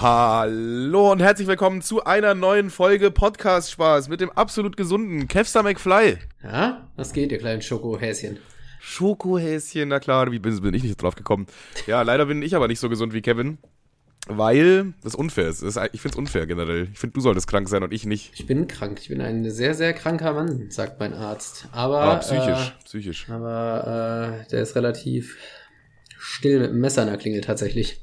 Hallo und herzlich willkommen zu einer neuen Folge Podcast Spaß mit dem absolut gesunden Kevstar McFly. Ja, was geht, ihr kleinen Schokohäschen? Schokohäschen, na klar, wie bin, bin ich nicht drauf gekommen? Ja, leider bin ich aber nicht so gesund wie Kevin, weil das unfair ist. Das ist ich finde es unfair generell. Ich finde, du solltest krank sein und ich nicht. Ich bin krank. Ich bin ein sehr, sehr kranker Mann, sagt mein Arzt. Aber, Aber psychisch, äh, psychisch. Aber äh, der ist relativ still mit dem Messer in der Klingel tatsächlich.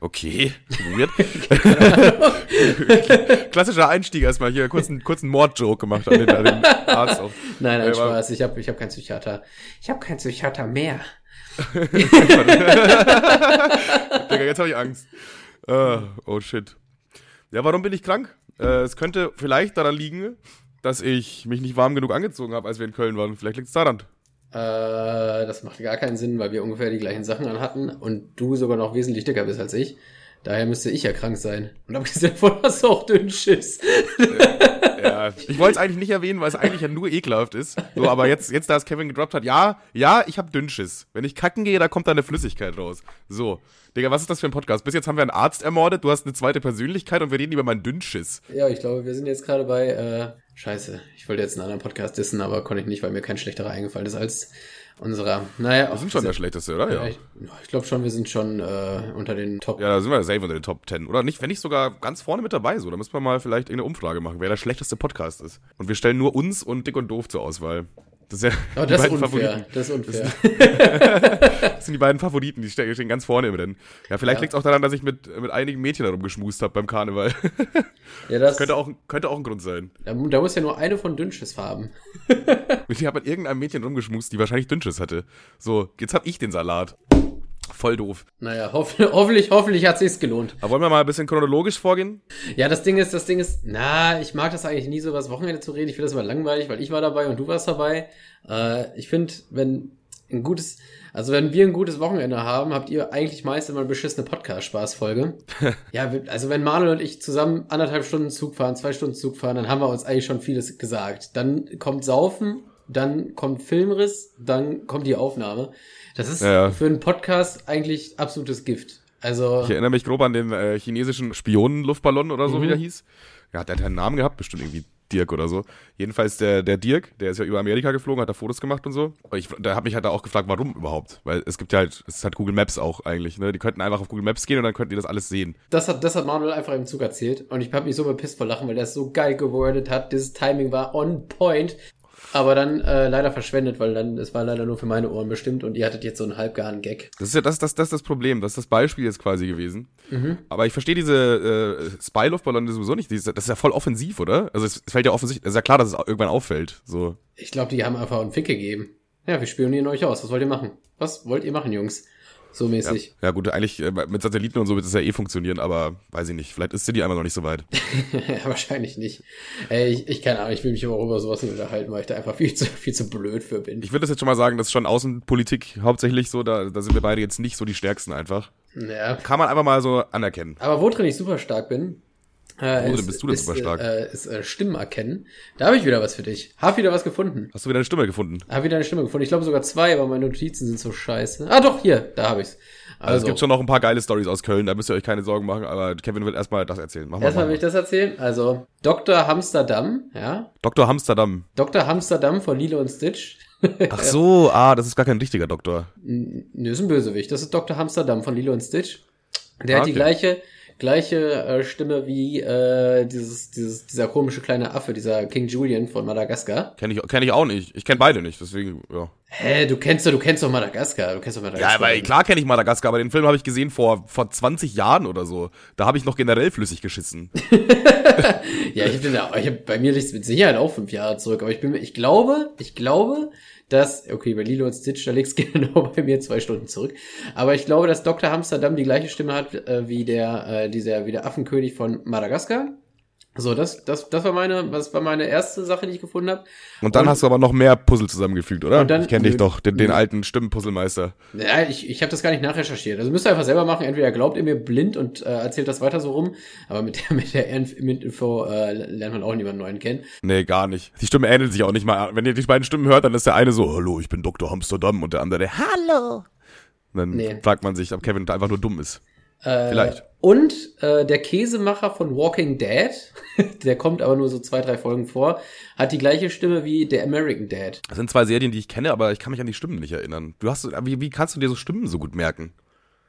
Okay, weird. Klassischer Einstieg erstmal hier, kurz einen, kurzen Mordjoke gemacht an den, an den Arzt auch. Nein, nein, aber- Spaß. Ich habe ich hab keinen Psychiater. Ich habe keinen Psychiater mehr. Digga, jetzt habe ich Angst. Äh, oh shit. Ja, warum bin ich krank? Äh, es könnte vielleicht daran liegen, dass ich mich nicht warm genug angezogen habe, als wir in Köln waren. Vielleicht liegt es daran. Äh, das macht gar keinen Sinn, weil wir ungefähr die gleichen Sachen anhatten und du sogar noch wesentlich dicker bist als ich. Daher müsste ich ja krank sein. Und abgesehen davon hast du auch dünn Schiss. Ja, ich wollte es eigentlich nicht erwähnen, weil es eigentlich ja nur ekelhaft ist. So, aber jetzt, jetzt da es Kevin gedroppt hat, ja, ja, ich habe Dünnschiss. Wenn ich kacken gehe, da kommt da eine Flüssigkeit raus. So. Digga, was ist das für ein Podcast? Bis jetzt haben wir einen Arzt ermordet, du hast eine zweite Persönlichkeit und wir reden über meinen Dünnschiss. Ja, ich glaube, wir sind jetzt gerade bei, äh, scheiße, ich wollte jetzt einen anderen Podcast dissen, aber konnte ich nicht, weil mir kein schlechterer eingefallen ist als unserer. Naja, Wir sind schon der schlechteste, oder? Ja, Ja. ich, ich glaube schon, wir sind schon äh, unter den Top. Ja, da sind wir safe unter den Top 10. Oder nicht, wenn nicht sogar ganz vorne mit dabei so. Da müssen wir mal vielleicht irgendeine Umfrage machen, wer der schlechteste Podcast ist. Und wir stellen nur uns und Dick und Doof zur Auswahl. Das, ist ja Oh, die beiden unfair. Favoriten. Das ist unfair. Das sind die beiden Favoriten, die ste- stehen ganz vorne im Rennen. Ja, vielleicht Ja. liegt es auch daran, dass ich mit, mit einigen Mädchen herumgeschmust habe beim Karneval. Ja, das, könnte, auch, könnte auch ein Grund sein. da, da muss ja nur eine von Dünnschiss haben. Ich habe mit irgendeinem Mädchen rumgeschmust, die wahrscheinlich Dünnschiss hatte. So, jetzt hab ich den Salat. Voll doof. Naja, hoff, hoffentlich, hoffentlich hat sich's gelohnt. Aber wollen wir mal ein bisschen chronologisch vorgehen? Ja, das Ding ist, das Ding ist, na, ich mag das eigentlich nie so über das Wochenende zu reden. Ich finde das immer langweilig, weil ich war dabei und du warst dabei. Äh, ich finde, wenn ein gutes, also wenn wir ein gutes Wochenende haben, habt ihr eigentlich meist immer eine beschissene Podcast-Spaßfolge. ja, also wenn Manuel und ich zusammen anderthalb Stunden Zug fahren, zwei Stunden Zug fahren, dann haben wir uns eigentlich schon vieles gesagt. Dann kommt Saufen, dann kommt Filmriss, dann kommt die Aufnahme. Das ist Ja, für einen Podcast eigentlich absolutes Gift. Also, Ich erinnere mich grob an den äh, chinesischen Spionenluftballon oder so, Mhm. wie der hieß. Ja, der hat einen Namen gehabt, bestimmt irgendwie Dirk oder so. Jedenfalls der, der Dirk, der ist ja über Amerika geflogen, hat da Fotos gemacht und so. Und ich, da hat mich halt auch gefragt, warum überhaupt? Weil es gibt ja halt, es hat Google Maps auch eigentlich, ne? Die könnten einfach auf Google Maps gehen und dann könnten die das alles sehen. Das hat, das hat Manuel einfach im Zug erzählt. Und ich habe mich so bepisst vor Lachen, weil der es so geil gewordet hat. Dieses Timing war on point. Aber dann äh, leider verschwendet, weil dann, es war leider nur für meine Ohren bestimmt und ihr hattet jetzt so einen halbgaren Gag. Das ist ja das, das, das ist das Problem. Das ist das Beispiel jetzt quasi gewesen. Mhm. Aber ich verstehe diese äh, Spy-Luftballone sowieso nicht. Das ist ja voll offensiv, oder? Also es, es fällt ja offensichtlich, es ist ja klar, dass es irgendwann auffällt. So. Ich glaube, die haben einfach einen Fick gegeben. Ja, wir spionieren euch aus. Was wollt ihr machen? Was wollt ihr machen, Jungs? So Ja, mäßig. ja gut, eigentlich äh, mit Satelliten und so wird es ja eh funktionieren, aber weiß ich nicht. Vielleicht ist City einfach noch nicht so weit. Ja, wahrscheinlich nicht. Ey, ich, ich keine Ahnung, ich will mich aber auch über sowas nicht unterhalten, weil ich da einfach viel zu, viel zu blöd für bin. Ich würde das jetzt schon mal sagen, das ist schon Außenpolitik hauptsächlich so, da, da sind wir beide jetzt nicht so die Stärksten einfach. Ja. Kann man einfach mal so anerkennen. Aber wo drin ich super stark bin, äh, Wo ist, bist du denn ist, super stark? Äh, ist äh, Stimmen erkennen. Da habe ich wieder was für dich. Hab wieder was gefunden. Hast du wieder eine Stimme gefunden? Hab wieder eine Stimme gefunden. Ich glaube sogar zwei, aber meine Notizen sind so scheiße. Ah doch, hier, da habe ich's. Also, Also, es gibt schon noch ein paar geile Stories aus Köln, da müsst ihr euch keine Sorgen machen, aber Kevin will erstmal das erzählen. Mach mal, erstmal will ich das erzählen. Also, Dr. Hamsterdam, ja. Dr. Hamsterdam. Dr. Hamsterdam von Lilo und Stitch. Ach so, ah, das ist gar kein richtiger Doktor. Nö, ist ein Bösewicht. Das ist Dr. Hamsterdam von Lilo und Stitch. Der Ah, hat die okay. gleiche, gleiche äh, Stimme wie äh, dieses, dieses, dieser komische kleine Affe, dieser King Julian von Madagaskar. Kenn ich, kenn ich auch nicht. Ich kenne beide nicht, deswegen, ja. Hä, du kennst doch, du kennst doch Madagaskar. Du kennst doch Ja, Madagaskar. aber klar kenne ich Madagaskar, aber den Film habe ich gesehen vor, vor 20 Jahren oder so. Da habe ich noch generell flüssig geschissen. Ja, ich den ja, ich hab, bei mir liegt es mit Sicherheit auch fünf Jahre zurück, aber ich bin, mir- ich glaube, ich glaube, dass, okay, bei Lilo und Stitch, da liegt's genau bei mir zwei Stunden zurück, aber ich glaube, dass Dr. Hamsterdam die gleiche Stimme hat, äh, wie der, äh, dieser, wie der Affenkönig von Madagaskar. So, das, das, das war meine, das war meine erste Sache, die ich gefunden habe. Und dann Und- hast du aber noch mehr Puzzle zusammengefügt, oder? Dann- ich kenne dich doch, den, den alten Stimmenpuzzlemeister. Ja, ich, ich habe das gar nicht nachrecherchiert. Also müsst ihr einfach selber machen. Entweder glaubt ihr mir blind und äh, erzählt das weiter so rum, aber mit der mit der Info äh, lernt man auch niemanden neuen kennen. Nee, gar nicht. Die Stimme ähnelt sich auch nicht mal. Wenn ihr die beiden Stimmen hört, dann ist der eine so, hallo, ich bin Dr. Amsterdam und der andere, hallo. Und dann Nee. fragt man sich, ob Kevin einfach nur dumm ist. Äh, Vielleicht. Und äh, der Käsemacher von Walking Dead, der kommt aber nur so zwei, drei Folgen vor, hat die gleiche Stimme wie der American Dad. Das sind zwei Serien, die ich kenne, aber ich kann mich an die Stimmen nicht erinnern. Du hast, wie, wie kannst du dir so Stimmen so gut merken?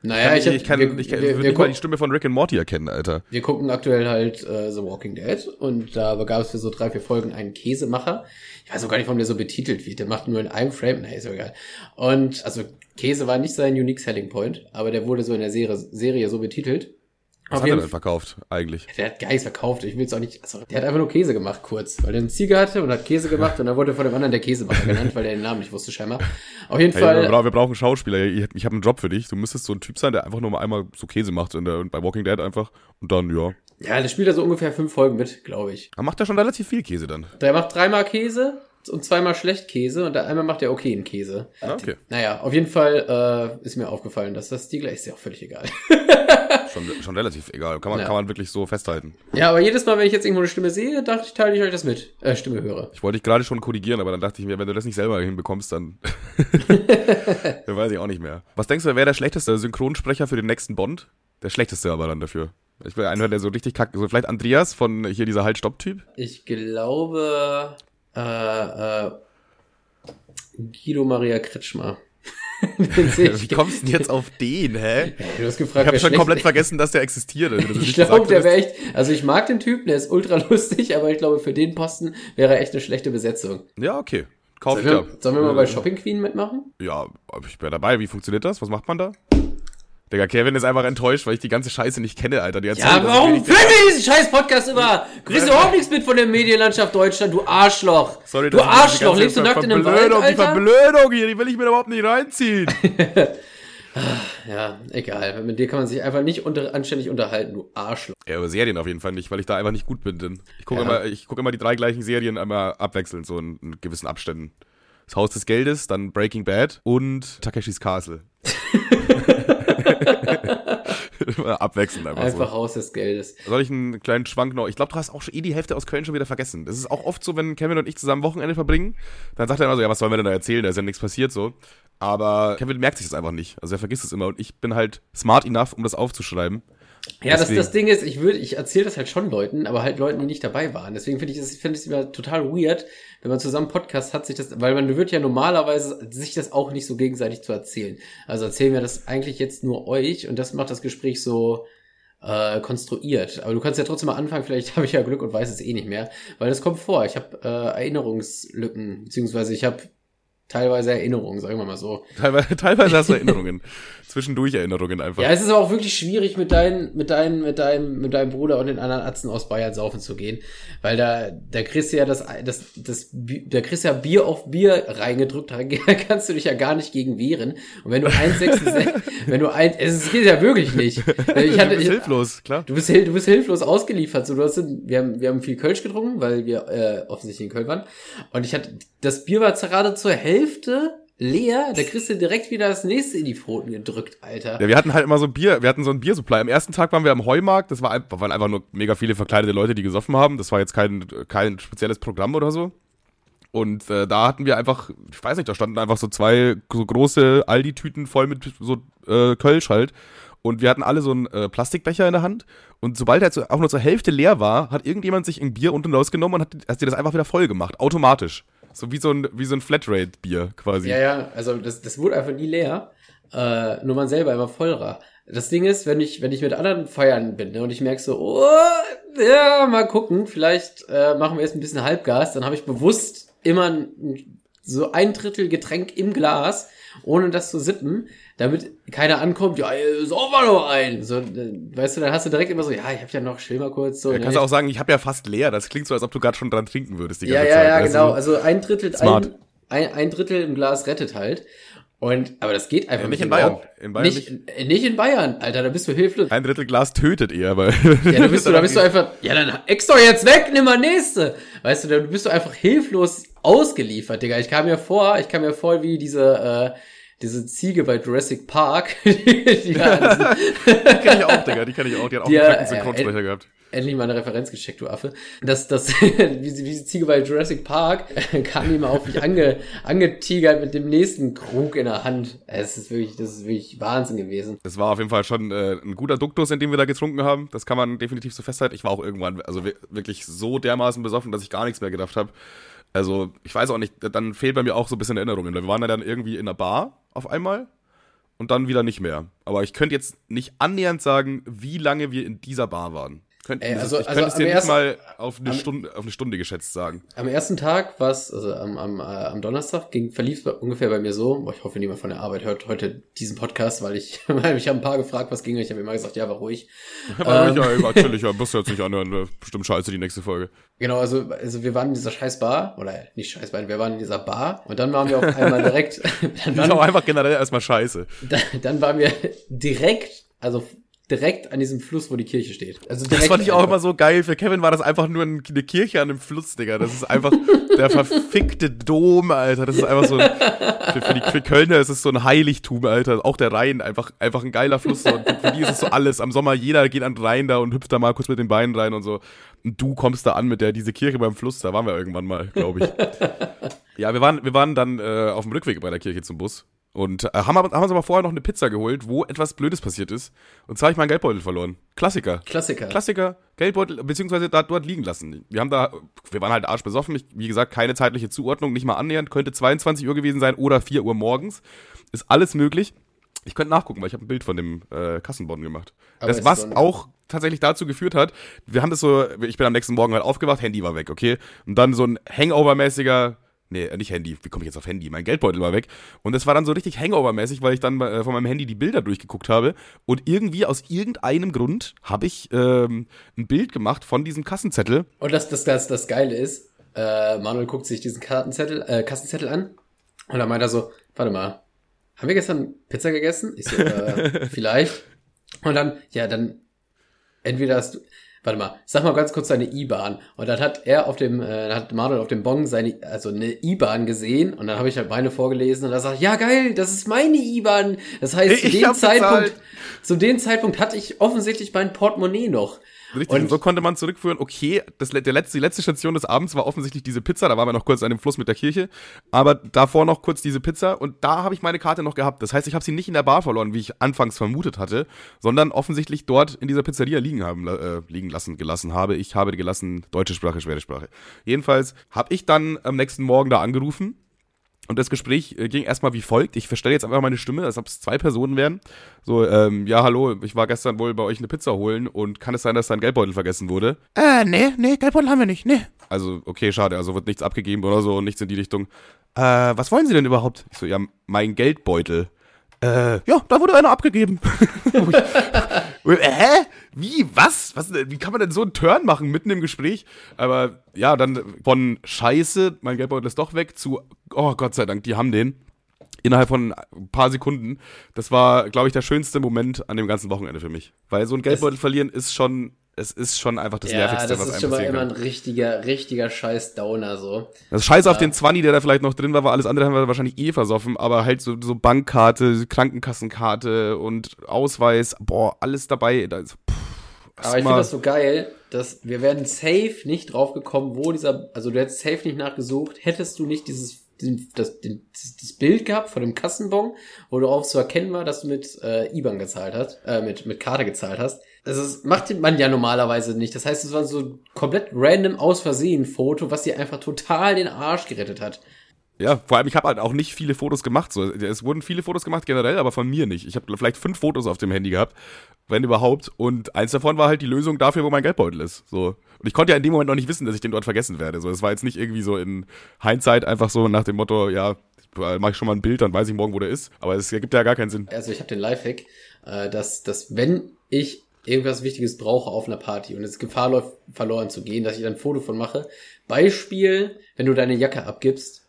Naja, ich, ich, ich kann, wir, ich, kann, wir, ich würde wir, nicht mal die Stimme von Rick and Morty erkennen, Alter. wir gucken aktuell halt äh, The Walking Dead und da gab es für so drei, vier Folgen einen Käsemacher. Ich weiß auch gar nicht, warum der so betitelt wird. Der macht nur in einem Frame, nee, ist egal. Und also Käse war nicht sein Unique Selling Point, aber der wurde so in der Serie, Serie so betitelt. Was Auf hat er denn verkauft, eigentlich? Der hat gar nichts verkauft. Ich will es auch nicht. Also, der hat einfach nur Käse gemacht, kurz. Weil er einen Ziege hatte und hat Käse gemacht und dann wurde von dem anderen der Käsemacher genannt, weil er den Namen nicht wusste, scheinbar. Auf jeden Hey, Fall. wir, wir brauchen Schauspieler. Ich, ich habe einen Job für dich. Du müsstest so ein Typ sein, der einfach nur mal einmal so Käse macht in der, bei Walking Dead einfach. Und dann, ja. Ja, der spielt da so ungefähr fünf Folgen mit, glaube ich. Er macht ja schon relativ viel Käse dann. Der macht dreimal Käse und zweimal schlecht Käse und einmal macht er okay einen Käse. Ah, okay. Naja, auf jeden Fall äh, ist mir aufgefallen, dass das Stiegler ist ja auch völlig egal. Schon, schon relativ egal. Kann man, Ja. kann man wirklich so festhalten. ja, aber jedes Mal, wenn ich jetzt irgendwo eine Stimme sehe, dachte ich, teile ich euch das mit. Äh, Stimme höre. Ich wollte dich gerade schon korrigieren, aber dann dachte ich mir, wenn du das nicht selber hinbekommst, dann, dann weiß ich auch nicht mehr. Was denkst du, wer wäre der schlechteste Synchronsprecher für den nächsten Bond? Der schlechteste aber dann dafür. Ich will einer, der so richtig kackt. So vielleicht Andreas von hier dieser Halt-Stopp-Typ. Ich glaube, äh, äh, Guido Maria Kretschmer. Wie kommst du denn jetzt auf den, hä? Du hast gefragt, Ich habe schon komplett vergessen, dass der existiert. Also, Ich glaube, der wäre echt. Also ich mag den Typen, der ist ultra lustig, aber ich glaube, für den Posten wäre er echt eine schlechte Besetzung. Ja, okay. Kauf Sollen ich wir, sollen wir mal bei Shopping Queen mitmachen? Ja, ich wäre dabei. Wie funktioniert das? Was macht man da? Digga, Kevin ist einfach enttäuscht, weil ich die ganze Scheiße nicht kenne, Alter. Die Ja, warum ich filmen wir diesen scheiß Podcast immer? Du kriegst überhaupt nichts mit von der Medienlandschaft Deutschland, du Arschloch. Sorry, du Arschloch, lebst du nackt in einem Wald, Verblödung, Die Alter? Verblödung hier, die will ich mir überhaupt nicht reinziehen. Ja, egal. Mit dir kann man sich einfach nicht unter, anständig unterhalten, du Arschloch. ja, aber Serien auf jeden Fall nicht, weil ich da einfach nicht gut bin. Denn ich gucke Ja. immer, ich gucke immer die drei gleichen Serien einmal abwechselnd, so in, in gewissen Abständen. Das Haus des Geldes, dann Breaking Bad und Takeshis Castle. Abwechselnd einfach, Einfach so. Haus des Geldes. Soll ich einen kleinen Schwank noch? Ich glaube, du hast auch schon eh die Hälfte aus Köln schon wieder vergessen. Das ist auch oft so, wenn Kevin und ich zusammen Wochenende verbringen, dann sagt er immer so, ja, was sollen wir denn da erzählen? Da ist ja nichts passiert so. Aber Kevin merkt sich das einfach nicht. Also er vergisst es immer und ich bin halt smart enough, um das aufzuschreiben. Ja, das, Deswegen- das Ding ist, ich würde, ich erzähle das halt schon Leuten, aber halt Leuten, die nicht dabei waren. Deswegen finde ich es finde ich es immer total weird, wenn man zusammen Podcast hat, sich das, weil man wird ja normalerweise sich das auch nicht so gegenseitig zu erzählen. Also erzählen wir das eigentlich jetzt nur euch und das macht das Gespräch so äh, konstruiert. Aber du kannst ja trotzdem mal anfangen, vielleicht habe ich ja Glück und weiß es eh nicht mehr, weil das kommt vor. Ich habe äh, Erinnerungslücken, beziehungsweise ich habe teilweise Erinnerungen, sagen wir mal so. Teilweise, teilweise hast du Erinnerungen. Zwischendurch Erinnerungen einfach. Ja, es ist aber auch wirklich schwierig, mit, deinen, mit, deinen, mit, deinem, mit deinem Bruder und den anderen Atzen aus Bayern saufen zu gehen. Weil da, da kriegst du ja das, das, das, da kriegst du ja Bier auf Bier reingedrückt, da kannst du dich ja gar nicht gegen wehren. Und wenn du 1,66, wenn du ein, es geht ja wirklich nicht. Ich hatte, du bist hilflos, klar. Du bist, du bist hilflos ausgeliefert. So, du hast, wir, haben, wir haben viel Kölsch getrunken, weil wir äh, offensichtlich in Köln waren. Und ich hatte, das Bier war gerade zur Hälfte leer. Da kriegst du direkt wieder das nächste in die Pfoten gedrückt, Alter. Ja, wir hatten halt immer so Bier, wir hatten so ein Biersupply. Am ersten Tag waren wir am Heumarkt, das war ein- waren einfach nur mega viele verkleidete Leute, die gesoffen haben. Das war jetzt kein, kein spezielles Programm oder so. Und äh, da hatten wir einfach, ich weiß nicht, da standen einfach so zwei so große Aldi-Tüten voll mit so äh, Kölsch halt. Und wir hatten alle so einen äh, Plastikbecher in der Hand. Und sobald er so, auch nur zur Hälfte leer war, hat irgendjemand sich ein Bier unten rausgenommen und hat, hat dir das einfach wieder voll gemacht. Automatisch. So wie so ein, wie so ein Flatrate-Bier quasi. Ja, ja, also das, das wurde einfach nie leer. Äh, nur man selber immer voll war. Das Ding ist, wenn ich, wenn ich mit anderen feiern bin ne, und ich merke so, oh, ja, mal gucken, vielleicht äh, machen wir jetzt ein bisschen Halbgas, dann habe ich bewusst immer ein, so ein Drittel Getränk im Glas, ohne das zu sippen, damit keiner ankommt, ja, sauf mal noch ein. So, äh, weißt du, dann hast du direkt immer so, ja, ich hab ja noch, chill mal kurz. So, ne, kannst du auch sagen, ich habe ja fast leer. Das klingt so, als ob du gerade schon dran trinken würdest die ja, ganze ja, Zeit. ja, weißt genau. du? Also ein Drittel, ein, ein Drittel im Glas rettet halt. Und, aber das geht einfach Ja, nicht mit in Bayern. In Bayern nicht, äh, nicht in Bayern, Alter, da bist du hilflos. Ein Drittel Glas tötet eher, weil. Ja, da bist du, da bist du einfach, ja, dann ex doch jetzt weg, nimm mal nächste. Weißt du, da bist du einfach hilflos ausgeliefert, Digga. Ich kam mir vor, ich kam mir vor wie diese, äh, diese Ziege bei Jurassic Park. die, die, die kenn ich auch, Digga, die kenn ich auch. Die hat auch Die, einen äh, kranken Synchronsprecher gehabt. Endlich mal eine Referenz gecheckt, du Affe. Das, das, wie, sie- wie die Ziege bei Jurassic Park, kam mal auf mich ange, angetigert mit dem nächsten Krug in der Hand. Es ist wirklich, das ist wirklich Wahnsinn gewesen. Es war auf jeden Fall schon äh, ein guter Duktus, in dem wir da getrunken haben. Das kann man definitiv so festhalten. Ich war auch irgendwann, also wir- wirklich so dermaßen besoffen, dass ich gar nichts mehr gedacht habe. Also, ich weiß auch nicht, dann fehlt bei mir auch so ein bisschen Erinnerungen. Wir waren ja dann irgendwie in einer Bar auf einmal und dann wieder nicht mehr. Aber ich könnte jetzt nicht annähernd sagen, wie lange wir in dieser Bar waren. Könnt, Ey, also- ich also könnte es am dir nicht ersten- mal auf eine, am- Stunde, auf eine Stunde geschätzt sagen. Am ersten Tag war es, also am, am, äh, am Donnerstag, ging, verlief es ungefähr bei mir so. Boah, ich hoffe, niemand von der Arbeit hört heute diesen Podcast, weil ich, weil ich habe ein paar gefragt, was ging. Ich habe immer gesagt, ja, war ruhig. Aber Ähm. ja, natürlich, ja, musst du jetzt nicht anhören. Bestimmt scheiße die nächste Folge. Genau, also, also wir waren in dieser scheiß Bar, oder nicht scheiß Bar, wir waren in dieser Bar und dann waren wir auf einmal direkt, dann, Die ist auch waren, einfach generell erstmal scheiße. dann, dann waren wir direkt, also direkt an diesem Fluss, wo die Kirche steht. Also Das fand ich auch einfach. immer so geil. Für Kevin war das einfach nur ein- eine Kirche an einem Fluss, Digga. Das ist einfach der verfickte Dom, Alter. Das ist einfach so. Für, für die für Kölner ist es so ein Heiligtum, Alter. Auch der Rhein, einfach, einfach ein geiler Fluss. So. Und für die ist es so alles. Am Sommer jeder geht an den Rhein da und hüpft da mal kurz mit den Beinen rein und so. Und du kommst da an mit der, diese Kirche beim Fluss. Da waren wir irgendwann mal, glaube ich. Ja, wir waren, wir waren dann äh, auf dem Rückweg bei der Kirche zum Bus. Und äh, haben, haben uns aber vorher noch eine Pizza geholt, wo etwas Blödes passiert ist. Und zwar habe ich meinen Geldbeutel verloren. Klassiker. Klassiker. Klassiker, Geldbeutel, beziehungsweise da dort liegen lassen. Wir haben da, wir waren halt arschbesoffen. Ich, wie gesagt, keine zeitliche Zuordnung, nicht mal annähernd. Könnte 22 Uhr gewesen sein oder 4 Uhr morgens. Ist alles möglich. Ich könnte nachgucken, weil ich habe ein Bild von dem äh, Kassenbon gemacht. Aber das, was auch tatsächlich dazu geführt hat, wir haben das so, ich bin am nächsten Morgen halt aufgewacht, Handy war weg, okay? Und dann so ein Hangover-mäßiger, nee, äh, nicht Handy, wie komme ich jetzt auf Handy? Mein Geldbeutel war weg. Und es war dann so richtig Hangover-mäßig, weil ich dann äh, von meinem Handy die Bilder durchgeguckt habe. Und irgendwie aus irgendeinem Grund habe ich ähm, ein Bild gemacht von diesem Kassenzettel. Und das, das, das, das Geile ist, äh, Manuel guckt sich diesen Kartenzettel, äh, Kassenzettel an und dann meint er so, warte mal, haben wir gestern Pizza gegessen? Ich so, äh, vielleicht. Und dann, ja, dann entweder hast du, warte mal, sag mal ganz kurz deine IBAN. Und dann hat er auf dem, äh, hat Manuel auf dem Bon seine, also eine IBAN gesehen und dann habe ich halt meine vorgelesen und er sagt, ja geil, das ist meine IBAN. Das heißt, zu Ich dem hab Zeitpunkt, bezahlt. zu dem Zeitpunkt hatte ich offensichtlich mein Portemonnaie noch. Richtig, und, so konnte man zurückführen, okay, das, der letzte, die letzte Station des Abends war offensichtlich diese Pizza, da waren wir noch kurz an dem Fluss mit der Kirche, aber davor noch kurz diese Pizza und da habe ich meine Karte noch gehabt. Das heißt, ich habe sie nicht in der Bar verloren, wie ich anfangs vermutet hatte, sondern offensichtlich dort in dieser Pizzeria liegen haben, äh, liegen lassen, gelassen habe. Ich habe die gelassen, deutsche Sprache, schwere Sprache. Jedenfalls habe ich dann am nächsten Morgen da angerufen und das Gespräch äh, ging erstmal wie folgt. Ich verstelle jetzt einfach meine Stimme, als ob es zwei Personen wären. So, ähm, ja, hallo, ich war gestern wohl bei euch eine Pizza holen und kann es sein, dass dein Geldbeutel vergessen wurde? Äh, nee, nee, Geldbeutel haben wir nicht, nee. Also, okay, schade, also wird nichts abgegeben oder so, nichts in die Richtung. Äh, was wollen Sie denn überhaupt? Ich so, ja, mein Geldbeutel. Äh, ja, da wurde einer abgegeben. Und, Hä? Wie? Was? Was? Wie kann man denn so einen Turn machen mitten im Gespräch? Aber ja, dann von Scheiße, mein Geldbeutel ist doch weg, zu, oh Gott sei Dank, die haben den. Innerhalb von ein paar Sekunden. Das war, glaube ich, der schönste Moment an dem ganzen Wochenende für mich. Weil so ein Geldbeutel verlieren ist schon, es ist schon einfach das ja, Nervigste, das was ist einem schon mal passieren immer ein richtiger, richtiger scheiß Downer so. Das Scheiß auf den 20, der da vielleicht noch drin war, war alles andere haben wir wahrscheinlich eh versoffen, aber halt so, so Bankkarte, Krankenkassenkarte und Ausweis, boah, alles dabei. Da ist, pff, Aber ich finde das so geil, dass wir werden safe nicht drauf gekommen, wo dieser, also du hättest safe nicht nachgesucht, hättest du nicht dieses, diesen, das, den, das, das Bild gehabt von dem Kassenbon, wo du auch zu erkennen war, dass du mit äh, IBAN gezahlt hast, äh, mit, mit Karte gezahlt hast. Also das macht man ja normalerweise nicht. Das heißt, es war so komplett random aus Versehen Foto, was dir einfach total den Arsch gerettet hat. Ja, vor allem, ich habe halt auch nicht viele Fotos gemacht. So. Es wurden viele Fotos gemacht generell, aber von mir nicht. Ich habe vielleicht fünf Fotos auf dem Handy gehabt, wenn überhaupt. Und eins davon war halt die Lösung dafür, wo mein Geldbeutel ist. So. Und ich konnte ja in dem Moment noch nicht wissen, dass ich den dort vergessen werde. So, es war jetzt nicht irgendwie so in Hindsight einfach so nach dem Motto, ja, mache ich schon mal ein Bild, dann weiß ich morgen, wo der ist. Aber es ergibt ja gar keinen Sinn. Also ich habe den Lifehack, äh, dass, dass wenn ich irgendwas Wichtiges brauche auf einer Party und es Gefahr läuft, verloren zu gehen, dass ich dann ein Foto von mache. Beispiel, wenn du deine Jacke abgibst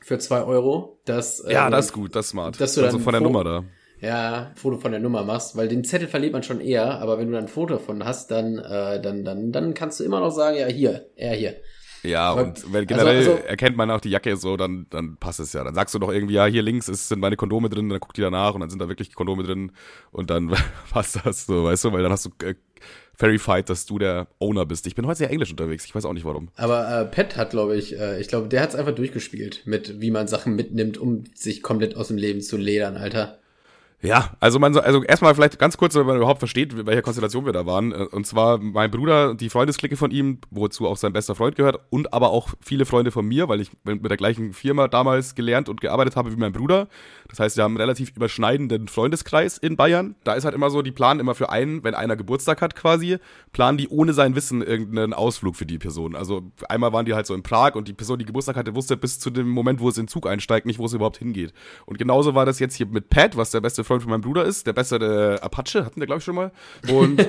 für zwei Euro, dass Ja, ähm, das ist gut, das ist smart. dass du also dann von der Fo- Nummer da. ja ein Foto von der Nummer machst, weil den Zettel verliert man schon eher, aber wenn du dann ein Foto davon hast, dann äh, dann dann dann kannst du immer noch sagen, ja hier, er hier. Ja, Aber- und wenn generell also- also- erkennt man auch die Jacke so, dann, dann passt es ja. Dann sagst du doch irgendwie, ja, hier links ist, sind meine Kondome drin, dann guckt die danach und dann sind da wirklich Kondome drin und dann passt das so, weißt du, weil dann hast du äh, verified, dass du der Owner bist. Ich bin heute sehr englisch unterwegs, ich weiß auch nicht warum. Aber äh, Pat hat, glaube ich, äh, ich glaube, der hat es einfach durchgespielt, mit wie man Sachen mitnimmt, um sich komplett aus dem Leben zu ledern, Alter. Ja, also man so, also erstmal vielleicht ganz kurz, wenn man überhaupt versteht, welche Konstellation wir da waren. Äh, und zwar mein Bruder, die Freundesklicke von ihm, wozu auch sein bester Freund gehört, und aber auch viele Freunde von mir, weil ich mit der gleichen Firma damals gelernt und gearbeitet habe wie mein Bruder. Das heißt, wir haben einen relativ überschneidenden Freundeskreis in Bayern. Da ist halt immer so, die planen immer für einen, wenn einer Geburtstag hat quasi, planen die ohne sein Wissen irgendeinen Ausflug für die Person. Also einmal waren die halt so in Prag und die Person, die Geburtstag hatte, wusste bis zu dem Moment, wo es in den Zug einsteigt, nicht, wo es überhaupt hingeht. Und genauso war das jetzt hier mit Pat, was der beste Freund von meinem Bruder ist, der bessere Apache, hatten wir, glaube ich, schon mal. Und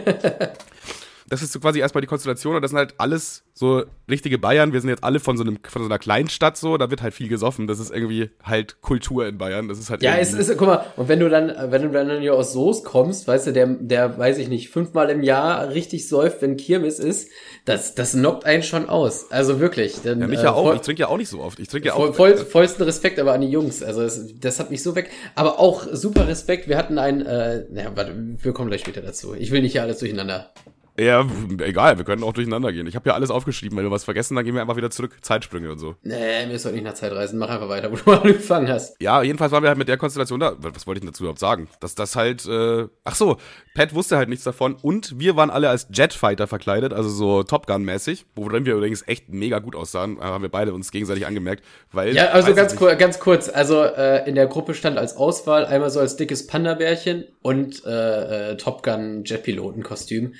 das ist so quasi erstmal die Konstellation und das sind halt alles so richtige Bayern. Wir sind jetzt alle von so, einem, von so einer Kleinstadt so, da wird halt viel gesoffen. Das ist irgendwie halt Kultur in Bayern. Das ist halt Ja, es ist, guck mal, und wenn du dann, wenn du dann hier aus Soest kommst, weißt du, der, der, weiß ich nicht, fünfmal im Jahr richtig säuft, wenn Kirmes ist, das, das knockt einen schon aus. Also wirklich. Dann, ja, mich ja äh, auch. ich trinke ja auch nicht so oft. Ich trinke ja auch. Voll, vollsten Respekt aber an die Jungs. Also das, das hat mich so weg. Aber auch super Respekt. Wir hatten ein, äh, naja, warte, wir kommen gleich später dazu. Ich will nicht hier alles durcheinander. Ja, egal, wir können auch durcheinander gehen. Ich habe ja alles aufgeschrieben. Wenn wir was vergessen, dann gehen wir einfach wieder zurück. Zeitsprünge und so. Nee, ist heute nicht nach Zeit reisen. Mach einfach weiter, wo du angefangen hast. Ja, jedenfalls waren wir halt mit der Konstellation da. Was wollte ich denn dazu überhaupt sagen? Dass das halt, äh, ach so, Pat wusste halt nichts davon. Und wir waren alle als Jetfighter verkleidet, also so Top Gun-mäßig. Worin wir übrigens echt mega gut aussahen. Haben wir beide uns gegenseitig angemerkt. Weil, ja, also ganz, kur ganz kurz. Also äh, in der Gruppe stand als Auswahl einmal so als dickes Panda-Bärchen und äh, äh, Top Gun Jetpilotenkostüm.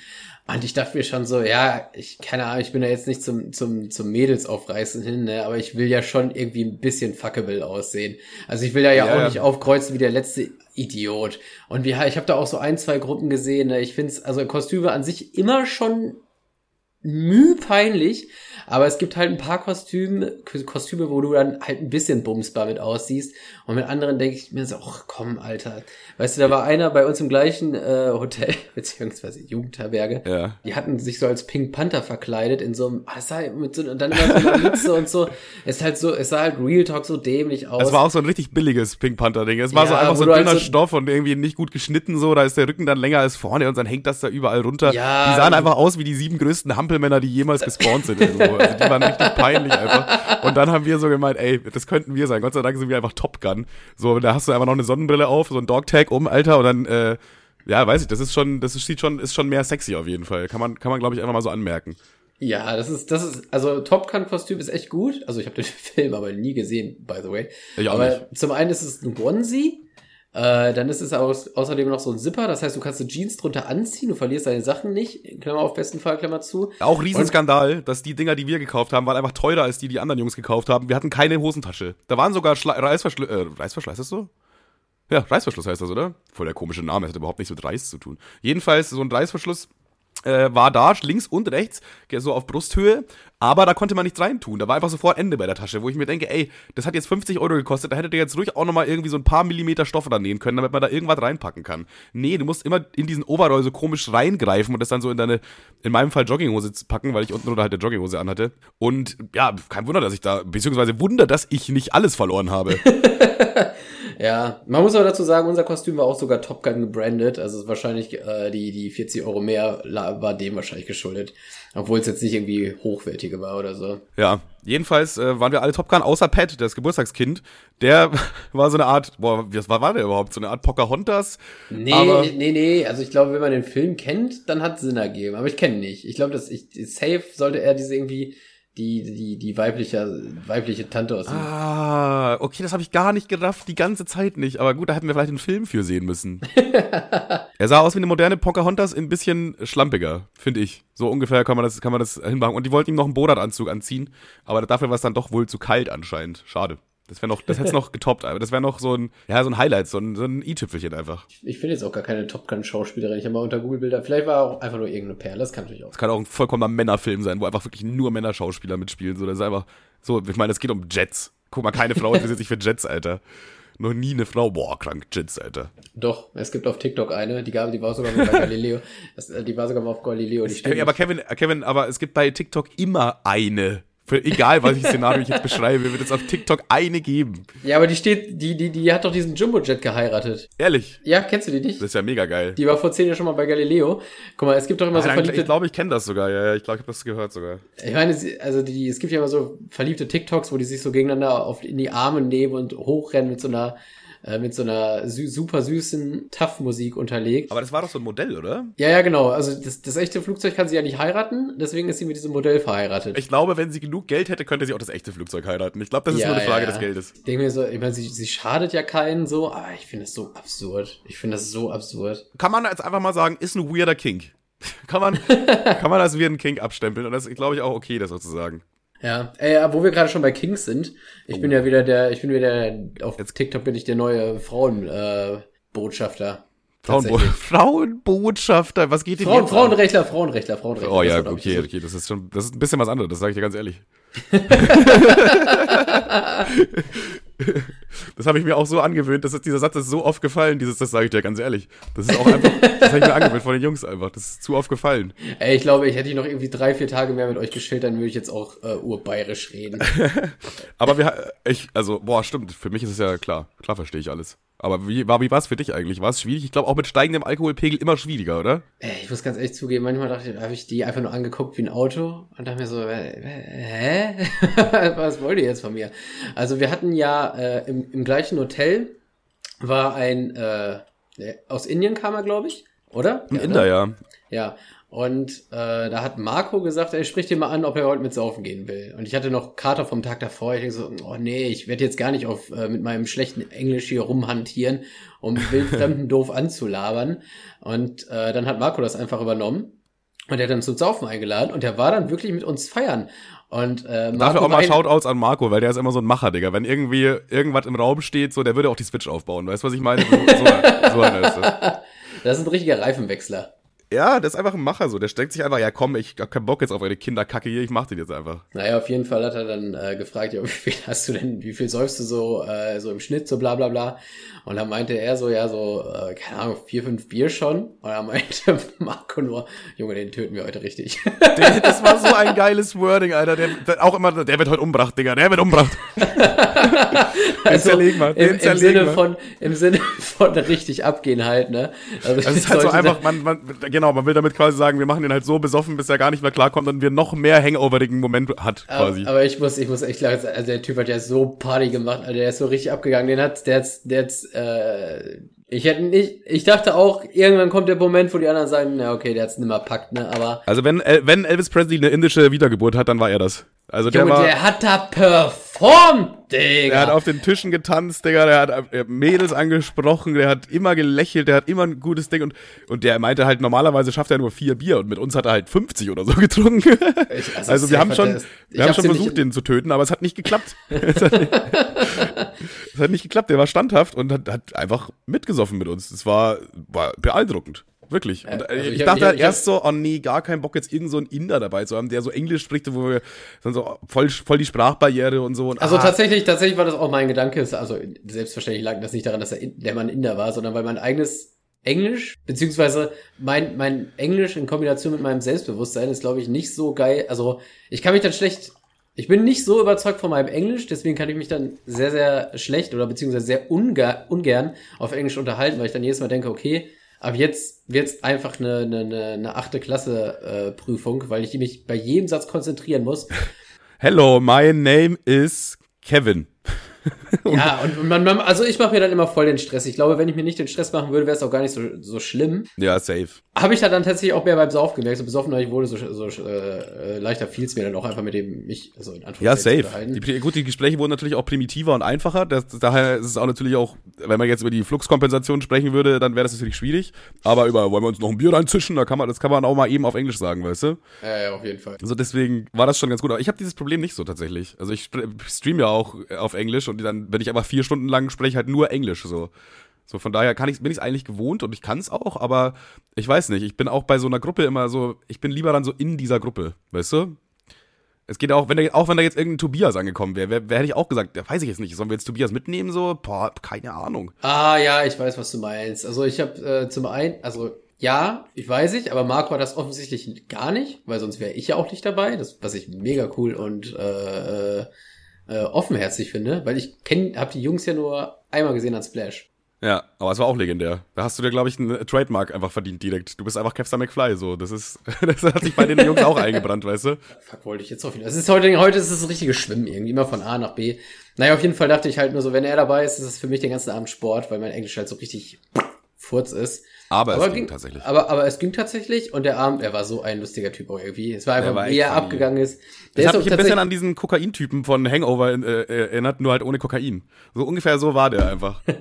Und ich dachte mir schon so, ja, ich, keine Ahnung, ich bin da jetzt nicht zum, zum, zum Mädels aufreißen hin, ne, aber ich will ja schon irgendwie ein bisschen fuckable aussehen. Also ich will da ja, ja auch ja. nicht aufkreuzen wie der letzte Idiot. Und wie, ich habe da auch so ein, zwei Gruppen gesehen, ne, ich find's, also Kostüme an sich immer schon müh peinlich, aber es gibt halt ein paar Kostüme, Kostüme, wo du dann halt ein bisschen bumsbar mit aussiehst. Und mit anderen denke ich mir so, ach komm, Alter. Weißt du, da war einer bei uns im gleichen äh, Hotel, beziehungsweise Jugendherberge. Ja. Die hatten sich so als Pink Panther verkleidet in so einem, ah, sah mit so, und dann immer so eine Mütze und so. Es halt so, es sah halt Real Talk so dämlich aus. Es war auch so ein richtig billiges Pink Panther Ding. Es war ja, so einfach so ein dünner halt so Stoff und irgendwie nicht gut geschnitten so. Da ist der Rücken dann länger als vorne und dann hängt das da überall runter. Ja, die sahen einfach aus wie die sieben größten Hampelmänner, die jemals gespawnt sind. Irgendwo. Also die waren richtig peinlich einfach. Und dann haben wir so gemeint, ey, das könnten wir sein. Gott sei Dank sind wir einfach Top Gun. So, da hast du einfach noch eine Sonnenbrille auf, so ein Dogtag um, Alter, und dann, äh, ja, weiß ich, das ist schon, das sieht schon, ist schon mehr sexy auf jeden Fall. Kann man, kann man, glaube ich, einfach mal so anmerken. Ja, das ist, das ist, also Top Gun-Kostüm ist echt gut. Also ich habe den Film aber nie gesehen, by the way. Ich auch aber nicht. zum einen ist es ein Onesie äh, dann ist es außerdem noch so ein Zipper, das heißt, du kannst die Jeans drunter anziehen, du verlierst deine Sachen nicht, Klammer auf besten Fall, Klammer zu. Auch Riesenskandal, dass die Dinger, die wir gekauft haben, waren einfach teurer als die, die anderen Jungs gekauft haben. Wir hatten keine Hosentasche. Da waren sogar Schla Reißverschluss, äh, Reißverschluss, ist das so? Ja, Reißverschluss heißt das, oder? Voll der komische Name, das hat überhaupt nichts mit Reiß zu tun. Jedenfalls, so ein Reißverschluss äh, war da, links und rechts, so auf Brusthöhe, aber da konnte man nichts reintun. Da war einfach sofort Ende bei der Tasche, wo ich mir denke, ey, das hat jetzt 50 Euro gekostet, da hättet ihr jetzt ruhig auch nochmal irgendwie so ein paar Millimeter Stoff dran nähen können, damit man da irgendwas reinpacken kann. Nee, du musst immer in diesen Overall so komisch reingreifen und das dann so in deine, in meinem Fall Jogginghose packen, weil ich unten oder halt eine Jogginghose anhatte. Und ja, kein Wunder, dass ich da, beziehungsweise Wunder, dass ich nicht alles verloren habe. Ja, man muss aber dazu sagen, unser Kostüm war auch sogar Top Gun gebrandet. Also wahrscheinlich äh, die, die 40 Euro mehr war dem wahrscheinlich geschuldet. Obwohl es jetzt nicht irgendwie hochwertige war oder so. Ja, jedenfalls äh, waren wir alle Top Gun, außer Pat, das Geburtstagskind. Der war so eine Art, boah, was war, war der überhaupt? So eine Art Pocahontas? Nee, aber nee, nee. Also ich glaube, wenn man den Film kennt, dann hat es Sinn ergeben. Aber ich kenne ihn nicht. Ich glaube, dass ich safe sollte er diese irgendwie die, die, die weibliche, weibliche Tante aus dem. Ah, okay, das habe ich gar nicht gerafft, die ganze Zeit nicht. Aber gut, da hätten wir vielleicht einen Film für sehen müssen. er sah aus wie eine moderne Pocahontas, ein bisschen schlampiger, finde ich. So ungefähr kann man das, kann man das hinmachen. Und die wollten ihm noch einen Borat-Anzug anziehen, aber dafür war es dann doch wohl zu kalt anscheinend. Schade. Das wäre noch, das hätte es noch getoppt, aber das wäre noch so ein, ja, so ein Highlight, so ein, so ein i-Tüpfelchen einfach. Ich, ich finde jetzt auch gar keine Top Gun-Schauspielerin. Ich habe mal unter Google-Bilder, vielleicht war auch einfach nur irgendeine Perle, das kann natürlich auch. Das kann auch ein vollkommener Männerfilm sein, wo einfach wirklich nur Männerschauspieler mitspielen. So, das ist einfach, so, ich meine, es geht um Jets. Guck mal, keine Frau interessiert sich für Jets, Alter. Noch nie eine Frau, boah, krank, Jets, Alter. Doch, es gibt auf TikTok eine, die gab, die war sogar mal bei Galileo. Das, die war sogar mal auf Galileo. Die ja, aber Kevin, Kevin, aber es gibt bei TikTok immer eine Für, egal, welches Szenario ich jetzt beschreibe, wird es auf TikTok eine geben. Ja, aber die steht, die, die, die hat doch diesen Jumbo-Jet geheiratet. Ehrlich? Ja, kennst du die nicht? Das ist ja mega geil. Die war vor zehn Jahren schon mal bei Galileo. Guck mal, es gibt doch immer Ah, so dann- verliebte ich glaube, ich kenne das sogar. Ja, ja, ich glaube, ich habe das gehört sogar. Ich meine, also die, es gibt ja immer so verliebte TikToks, wo die sich so gegeneinander auf, in die Arme nehmen und hochrennen mit so einer, äh, mit so einer sü super süßen Tough-Musik unterlegt. Aber das war doch so ein Modell, oder? ja, ja, genau. Also das, das echte Flugzeug kann sie ja nicht heiraten, deswegen ist sie mit diesem Modell verheiratet. Ich glaube, wenn sie genug Geld hätte, könnte sie auch das echte Flugzeug heiraten. Ich glaube, das ist Ja, nur eine Frage ja. des Geldes. Ich denke mir so, ich meine, sie, sie schadet ja keinen so, aber ich finde das so absurd. Ich finde das so absurd. Kann man jetzt einfach mal sagen, ist ein weirder Kink. kann man, kann man als weirden Kink abstempeln. Und das ist, glaube ich, auch okay, das sozusagen. Ja, ey, wo wir gerade schon bei Kings sind, ich bin ja wieder der, ich bin wieder, auf TikTok bin ich der neue Frauen, äh, Botschafter. Frauenbo. Frauenbotschafter, was geht denn Frauen, jetzt? Frauenrechtler, Frauenrechtler, Frauenrechtler. Oh ja, okay, okay, das ist schon, das ist ein bisschen was anderes, das sage ich dir ganz ehrlich. das habe ich mir auch so angewöhnt, das ist, dieser Satz ist so oft gefallen, dieses, das sage ich dir ganz ehrlich. Das ist auch einfach, das habe ich mir angewöhnt von den Jungs einfach, das ist zu oft gefallen. Ey, ich glaube, ich hätte ich noch irgendwie drei, vier Tage mehr mit euch geschillt, dann würde ich jetzt auch äh, urbayerisch reden. Aber wir, ich, also, boah, stimmt, für mich ist es ja klar, klar verstehe ich alles. Aber wie war wie war's für dich eigentlich? War es schwierig? Ich glaube auch mit steigendem Alkoholpegel immer schwieriger, oder? Ich muss ganz ehrlich zugeben, manchmal dachte ich, habe ich die einfach nur angeguckt wie ein Auto und dachte mir so, äh, hä? Was wollt ihr jetzt von mir? Also wir hatten ja äh, im, im gleichen Hotel war ein, äh, aus Indien kam er, glaube ich, oder? Ein Inder, ne? ja. Ja, und äh, da hat Marco gesagt, er spricht dir mal an, ob er heute mit saufen gehen will. Und ich hatte noch Kater vom Tag davor. Ich denke so, oh nee, ich werde jetzt gar nicht auf äh, mit meinem schlechten Englisch hier rumhantieren, um wildfremden doof anzulabern. Und äh, dann hat Marco das einfach übernommen. Und er hat uns zum Saufen eingeladen und er war dann wirklich mit uns feiern. Und äh, Marco Dafür auch mal Shoutouts an Marco, weil der ist immer so ein Macher, Digga. Wenn irgendwie irgendwas im Raum steht, so, der würde auch die Switch aufbauen. Weißt du, was ich meine? So, so, so das. Das ist ein richtiger Reifenwechsler. Ja, der ist einfach ein Macher so. Der steckt sich einfach, ja komm, ich hab keinen Bock jetzt auf eure Kinderkacke hier, ich mach den jetzt einfach. Naja, auf jeden Fall hat er dann äh, gefragt, ja, wie viel hast du denn, wie viel säufst du so, äh, so im Schnitt, so bla bla bla. Und dann meinte er so, ja, so, äh, keine Ahnung, vier, fünf Bier schon. Und dann meinte Marco nur, Junge, den töten wir heute richtig. Der, das war so ein geiles Wording, Alter. Der, der auch immer, der wird heute umbracht, Digga. Der wird umbracht. den zerlegen wir, den Also im, im Sinne wir. von, im Sinne von richtig abgehen halt, ne? Also Das ist halt so einfach, man, man, genau, man will damit quasi sagen, wir machen den halt so besoffen, bis er gar nicht mehr klarkommt und wir noch mehr hangoverigen Moment hat, quasi. Aber, aber ich muss, ich muss echt lachen. Also der Typ hat ja so Party gemacht, also der ist so richtig abgegangen. Den hat, der hat's, der hat's, äh, ich hätte nicht, ich dachte auch, irgendwann kommt der Moment, wo die anderen sagen, na okay, der hat's nimmer packt, ne? Aber Also wenn, wenn Elvis Presley eine indische Wiedergeburt hat, dann war er das. Also der Junge, war, der hat da performt, Digga. der hat auf den Tischen getanzt, Digga, der hat äh, Mädels angesprochen, der hat immer gelächelt, der hat immer ein gutes Ding und, und der meinte halt, normalerweise schafft er nur vier Bier und mit uns hat er halt 50 oder so getrunken. Ich- also safe wir haben schon, es- wir haben schon versucht, den zu töten, aber es hat nicht geklappt. es, hat nicht, es hat nicht geklappt, der war standhaft und hat, hat einfach mitgesoffen mit uns. Das war, war beeindruckend. Wirklich. Und, äh, also ich, ich dachte hab- halt ich hab- erst so, oh nee, gar keinen Bock, jetzt irgend so einen Inder dabei zu haben, der so Englisch spricht, wo wir dann so voll, voll die Sprachbarriere und so. Und, Also ah, tatsächlich, tatsächlich war das auch mein Gedanke. Also selbstverständlich lag das nicht daran, dass er in, der Mann Inder war, sondern weil mein eigenes Englisch, beziehungsweise mein, mein Englisch in Kombination mit meinem Selbstbewusstsein ist, glaube ich, nicht so geil. Also ich kann mich dann schlecht, ich bin nicht so überzeugt von meinem Englisch, deswegen kann ich mich dann sehr, sehr schlecht oder beziehungsweise sehr unga, ungern auf Englisch unterhalten, weil ich dann jedes Mal denke, okay, ab jetzt wird's einfach eine, eine, eine, eine achte Klasse äh, Prüfung, weil ich mich bei jedem Satz konzentrieren muss. Hello, my name is Kevin. Ja, und man, man also ich mache mir dann immer voll den Stress. Ich glaube, wenn ich mir nicht den Stress machen würde, wäre es auch gar nicht so, so schlimm. Ja, safe. Habe ich da dann tatsächlich auch mehr beim Sauf gemerkt. So besoffener ich wurde, so, so äh, leichter fiel es mir dann auch einfach mit dem mich, also in Ja, Anführungszeichen zu safe. Die, gut, die Gespräche wurden natürlich auch primitiver und einfacher. Das, daher ist es auch natürlich auch, wenn man jetzt über die Fluxkompensation sprechen würde, dann wäre das natürlich schwierig. Aber über, wollen wir uns noch ein Bier reinzischen, da kann man, das kann man auch mal eben auf Englisch sagen, weißt du? Ja, ja, auf jeden Fall. Also deswegen war das schon ganz gut. Aber ich habe dieses Problem nicht so tatsächlich. Also ich sp- stream ja auch auf Englisch und dann, wenn ich einfach vier Stunden lang spreche, halt nur Englisch so. So, von daher kann ich, bin ich es eigentlich gewohnt und ich kann es auch, aber ich weiß nicht, ich bin auch bei so einer Gruppe immer so, ich bin lieber dann so in dieser Gruppe, weißt du? Es geht auch, wenn da, auch wenn da jetzt irgendein Tobias angekommen wäre, wer, wer hätte ich auch gesagt, ja, weiß ich jetzt nicht, sollen wir jetzt Tobias mitnehmen so? Boah, keine Ahnung. Ah ja, ich weiß, was du meinst. Also ich habe äh, zum einen, also ja, ich weiß ich, aber Marco hat das offensichtlich gar nicht, weil sonst wäre ich ja auch nicht dabei, das, was ich mega cool und äh, äh, äh offenherzig finde, weil ich kenn, habe die Jungs ja nur einmal gesehen an Splash. Ja, aber es war auch legendär. Da hast du dir, glaube ich, einen Trademark einfach verdient direkt. Du bist einfach Kevstar McFly, so. Das ist, das hat sich bei den Jungs auch eingebrannt, weißt du? Fuck, wollte ich jetzt auch wieder. Es ist heute, heute ist es das richtige Schwimmen irgendwie, immer von A nach B. Naja, auf jeden Fall dachte ich halt nur so, wenn er dabei ist, ist es für mich den ganzen Abend Sport, weil mein Englisch halt so richtig Furz ist. Aber, aber es ging, tatsächlich. Aber, aber es ging tatsächlich und der Abend, er war so ein lustiger Typ auch irgendwie. Es war einfach, war wie er abgegangen ist. Der das hat mich ein bisschen an diesen Kokain-Typen von Hangover äh, erinnert, nur halt ohne Kokain. So ungefähr so war der einfach.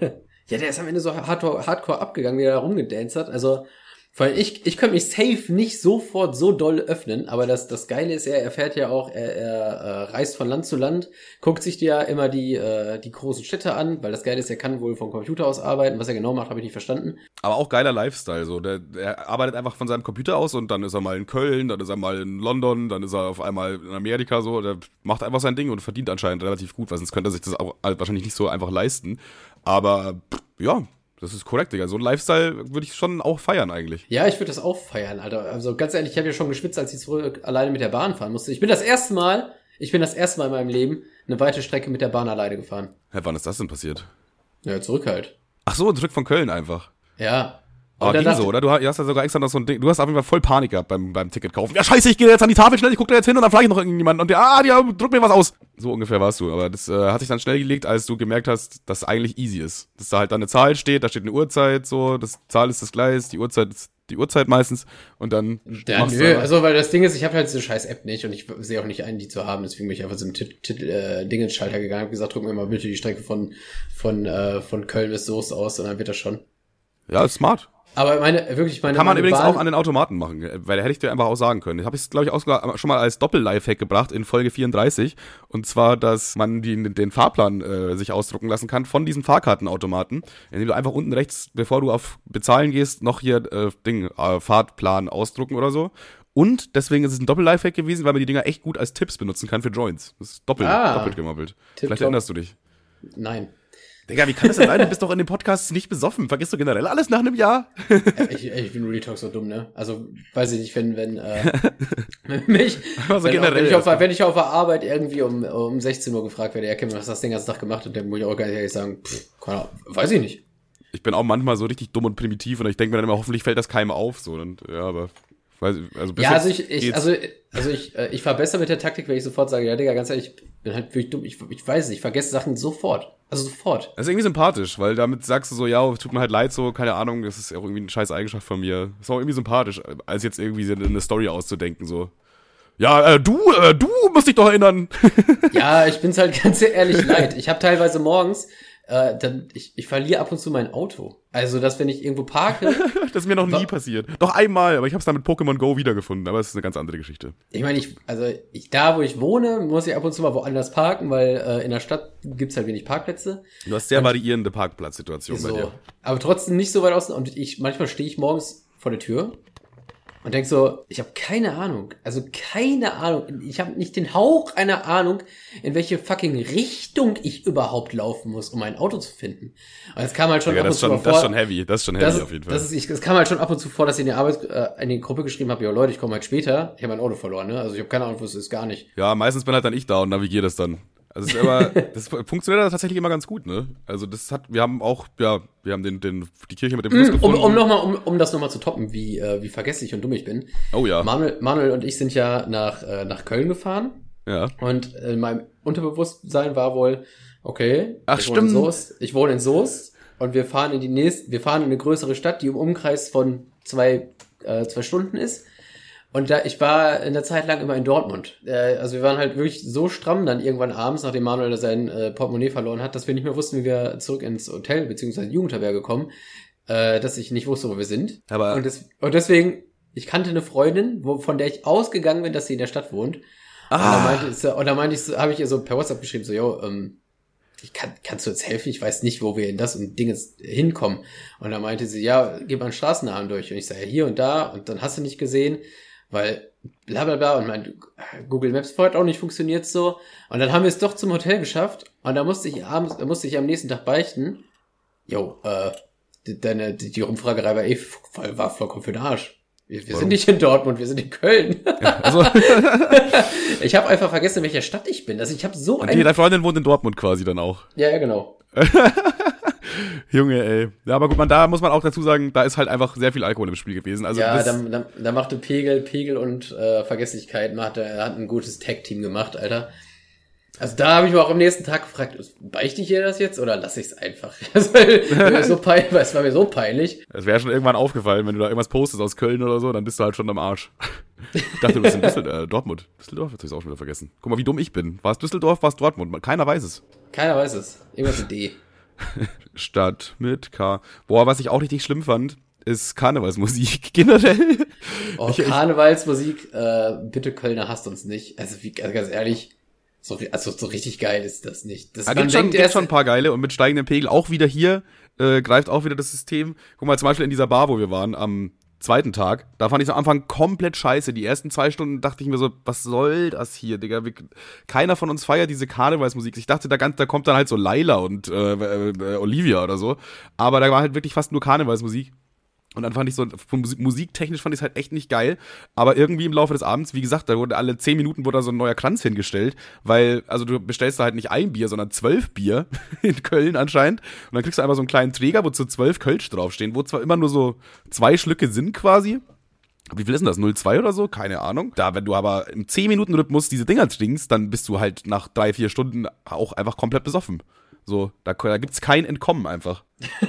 Ja, der ist am Ende so hardcore, hardcore abgegangen, wie er da rumgedanced hat. Also, weil ich, ich könnte mich safe nicht sofort so doll öffnen, aber das, das Geile ist, er erfährt ja auch, er, er äh, reist von Land zu Land, guckt sich ja immer die, äh, die großen Städte an, weil das Geile ist, er kann wohl vom Computer aus arbeiten. Was er genau macht, habe ich nicht verstanden. Aber auch geiler Lifestyle, so. Der, der arbeitet einfach von seinem Computer aus und dann ist er mal in Köln, dann ist er mal in London, dann ist er auf einmal in Amerika so. Der macht einfach sein Ding und verdient anscheinend relativ gut, weil sonst könnte er sich das auch wahrscheinlich nicht so einfach leisten. Aber ja, das ist korrekt, Digga. So ein Lifestyle würde ich schon auch feiern eigentlich. Ja, ich würde das auch feiern, Alter. Also ganz ehrlich, ich habe ja schon geschwitzt, als ich zurück alleine mit der Bahn fahren musste. Ich bin das erste Mal, ich bin das erste Mal in meinem Leben eine weite Strecke mit der Bahn alleine gefahren. Hä, wann ist das denn passiert? Ja, zurück halt. Ach so, zurück von Köln einfach. Ja. Aber ging so, oder? Du hast ja sogar extra noch so ein Ding. Du hast auf jeden Fall voll Panik gehabt beim, beim Ticket kaufen. Ja, scheiße, ich gehe jetzt an die Tafel schnell, ich gucke da jetzt hin und dann frage ich noch irgendjemanden und der, ah, ja, druck mir was aus. So ungefähr warst du. Aber das äh, hat sich dann schnell gelegt, als du gemerkt hast, dass es eigentlich easy ist. Dass da halt dann eine Zahl steht, da steht eine Uhrzeit, so, das Zahl ist das Gleis, die Uhrzeit ist die Uhrzeit meistens und dann. Ja, nö, also weil das Ding ist, ich habe halt diese scheiß App nicht und ich sehe auch nicht ein, die zu haben, deswegen bin ich einfach zum Titel äh, Dingenschalter gegangen, habe gesagt, drück mir mal bitte die Strecke von von äh, von Köln bis Soest aus und dann wird das schon. Ja, smart. Aber meine, wirklich, meine. Kann man meine übrigens Bahn auch an den Automaten machen, weil da hätte ich dir einfach auch sagen können. Ich habe es, glaube ich, auch schon mal als Doppel-Lifehack gebracht in Folge 34. Und zwar, dass man die, den Fahrplan äh, sich ausdrucken lassen kann von diesen Fahrkartenautomaten, indem du einfach unten rechts, bevor du auf Bezahlen gehst, noch hier äh, Ding, äh, Fahrplan ausdrucken oder so. Und deswegen ist es ein Doppel-Lifehack gewesen, weil man die Dinger echt gut als Tipps benutzen kann für Joints. Das ist doppelt, ah, doppelt gemoppelt. Vielleicht erinnerst du dich. Nein. Digga, wie kann das denn sein? Du bist doch in den Podcasts nicht besoffen. Vergisst du generell alles nach einem Jahr? ich, ich bin Real Talk so dumm, ne? Also, weiß ich nicht, wenn, wenn, äh, mich, also wenn, generell wenn, ich auf, wenn ich auf der Arbeit irgendwie um, um 16 Uhr gefragt werde, ja, Kevin, was hast du das den ganzen Tag gemacht? Und dann muss ich auch ganz ehrlich sagen, pff, keine Ahnung, weiß ich nicht. Ich bin auch manchmal so richtig dumm und primitiv und ich denke mir dann immer, hoffentlich fällt das keinem auf, so, und, ja, aber, weiß, also, bis ja, also ich, ich also, also ich, äh, ich fahr besser mit der Taktik, wenn ich sofort sage, ja, Digga, ganz ehrlich, ich bin halt wirklich dumm, ich, ich weiß nicht, ich vergesse Sachen sofort. Also sofort. Das ist irgendwie sympathisch, weil damit sagst du so, ja, tut mir halt leid, so, keine Ahnung, das ist auch irgendwie eine scheiß Eigenschaft von mir. Das ist auch irgendwie sympathisch, als jetzt irgendwie eine Story auszudenken, so. Ja, äh, du, äh, du musst dich doch erinnern. ja, ich bin's halt ganz ehrlich leid. Ich habe teilweise morgens, äh, dann, ich, ich verliere ab und zu mein Auto. Also, dass wenn ich irgendwo parke. das ist mir noch nie passiert. Doch einmal, aber ich habe es dann mit Pokémon Go wiedergefunden. Aber es ist eine ganz andere Geschichte. Ich meine, ich, also ich, da, wo ich wohne, muss ich ab und zu mal woanders parken, weil äh, in der Stadt gibt's halt wenig Parkplätze. Du hast sehr und, variierende Parkplatzsituationen so, bei dir. Aber trotzdem nicht so weit außen. Und ich manchmal stehe ich morgens vor der Tür und denk so, ich habe keine Ahnung, also keine Ahnung, ich habe nicht den Hauch einer Ahnung, in welche fucking Richtung ich überhaupt laufen muss, um ein Auto zu finden. Und es kam halt schon ja, ab und zu schon, vor. Das ist schon heavy, das ist schon heavy das, auf jeden Fall. Das ist, ich, es kam halt schon ab und zu vor, dass ich in die Arbeit, äh, in die Gruppe geschrieben habe, ja Leute, ich komme halt später, ich habe mein Auto verloren, ne? Also ich habe keine Ahnung, wo es ist, gar nicht. Ja, meistens bin halt dann ich da und navigiere das dann. Also es ist aber, das funktioniert tatsächlich immer ganz gut, ne? Also das hat, wir haben auch, ja, wir haben den, den, die Kirche mit dem Fluss mm, gefunden. Um, um, noch mal, um, um das nochmal zu toppen, wie, äh, wie vergesslich und dumm ich bin. Oh ja. Manuel, Manuel und ich sind ja nach, äh, nach Köln gefahren. Ja. Und in meinem Unterbewusstsein war wohl, okay, Ach, ich, stimmt. Wohne in Soest, ich wohne in Soest und wir fahren in die nächste, wir fahren in eine größere Stadt, die im Umkreis von zwei, äh, zwei Stunden ist. Und da, ich war in der Zeit lang immer in Dortmund. Äh, also wir waren halt wirklich so stramm dann irgendwann abends, nachdem Manuel sein äh, Portemonnaie verloren hat, dass wir nicht mehr wussten, wie wir zurück ins Hotel bzw. Jugendherberge kommen, äh, dass ich nicht wusste, wo wir sind. Aber und, des, und deswegen, ich kannte eine Freundin, wo, von der ich ausgegangen bin, dass sie in der Stadt wohnt. Ah. Und da meinte, ich, da ich, habe ich ihr so per WhatsApp geschrieben, so, yo, ähm, ich kann, kannst du jetzt helfen? Ich weiß nicht, wo wir in das und Dinges hinkommen. Und da meinte sie, ja, gib mal einen Straßennamen durch. Und ich sage, ja, hier und da. Und dann hast du nicht gesehen weil bla bla bla und mein Google Maps vorher auch nicht funktioniert so. Und dann haben wir es doch zum Hotel geschafft und da musste ich abends, musste ich am nächsten Tag beichten. Jo, äh, die, deine, die, die Rumfragerei war eh voll, war vollkommen für den Arsch. Wir, wir sind nicht in Dortmund, wir sind in Köln. Ja, also. ich habe einfach vergessen, in welcher Stadt ich bin. Also ich habe so ein. Die, deine Freundin wohnt in Dortmund quasi dann auch. Ja, ja, genau. Junge, ey. Ja, aber gut, man, da muss man auch dazu sagen, da ist halt einfach sehr viel Alkohol im Spiel gewesen. Also ja, da, da, da machte Pegel, Pegel und äh, Vergesslichkeit, macht, er hat ein gutes Tag-Team gemacht, Alter. Also da habe ich mich auch am nächsten Tag gefragt, beichte ich ihr das jetzt oder lasse ich es einfach? Das war, so peinlich, es war mir so peinlich. Es wäre schon irgendwann aufgefallen, wenn du da irgendwas postest aus Köln oder so, dann bist du halt schon am Arsch. Ich dachte, du bist in Düsseldorf, äh, Dortmund. Düsseldorf, jetzt habe ich auch schon wieder vergessen. Guck mal, wie dumm ich bin. War es Düsseldorf, war es Dortmund? Keiner weiß es. Keiner weiß es. Irgendwas mit D. Stadt mit K. Boah, was ich auch richtig schlimm fand, ist Karnevalsmusik generell. Oh, ich, Karnevalsmusik, äh, bitte Kölner hasst uns nicht. Also, wie, also ganz ehrlich, so, also so richtig geil ist das nicht. Das, ja, gibt, schon, gibt schon ein paar geile und mit steigendem Pegel auch wieder hier äh, greift auch wieder das System. Guck mal, zum Beispiel in dieser Bar, wo wir waren, am zweiten Tag, da fand ich am Anfang komplett scheiße. Die ersten zwei Stunden dachte ich mir so, was soll das hier, Digga? Wir, keiner von uns feiert diese Karnevalsmusik. Ich dachte, da, da kommt dann halt so Laila und äh, äh, Olivia oder so. Aber da war halt wirklich fast nur Karnevalsmusik. Und dann fand ich so, Musik, musiktechnisch fand ich es halt echt nicht geil. Aber irgendwie im Laufe des Abends, wie gesagt, da wurde alle zehn Minuten wurde da so ein neuer Kranz hingestellt, weil, also du bestellst da halt nicht ein Bier, sondern zwölf Bier in Köln anscheinend. Und dann kriegst du einfach so einen kleinen Träger, wo zu zwölf Kölsch draufstehen, wo zwar immer nur so zwei Schlücke sind quasi. Wie viel ist denn das? 0,2 oder so? Keine Ahnung. Da, wenn du aber im 10-Minuten-Rhythmus diese Dinger trinkst, dann bist du halt nach drei, vier Stunden auch einfach komplett besoffen. So, da, da gibt's kein Entkommen einfach.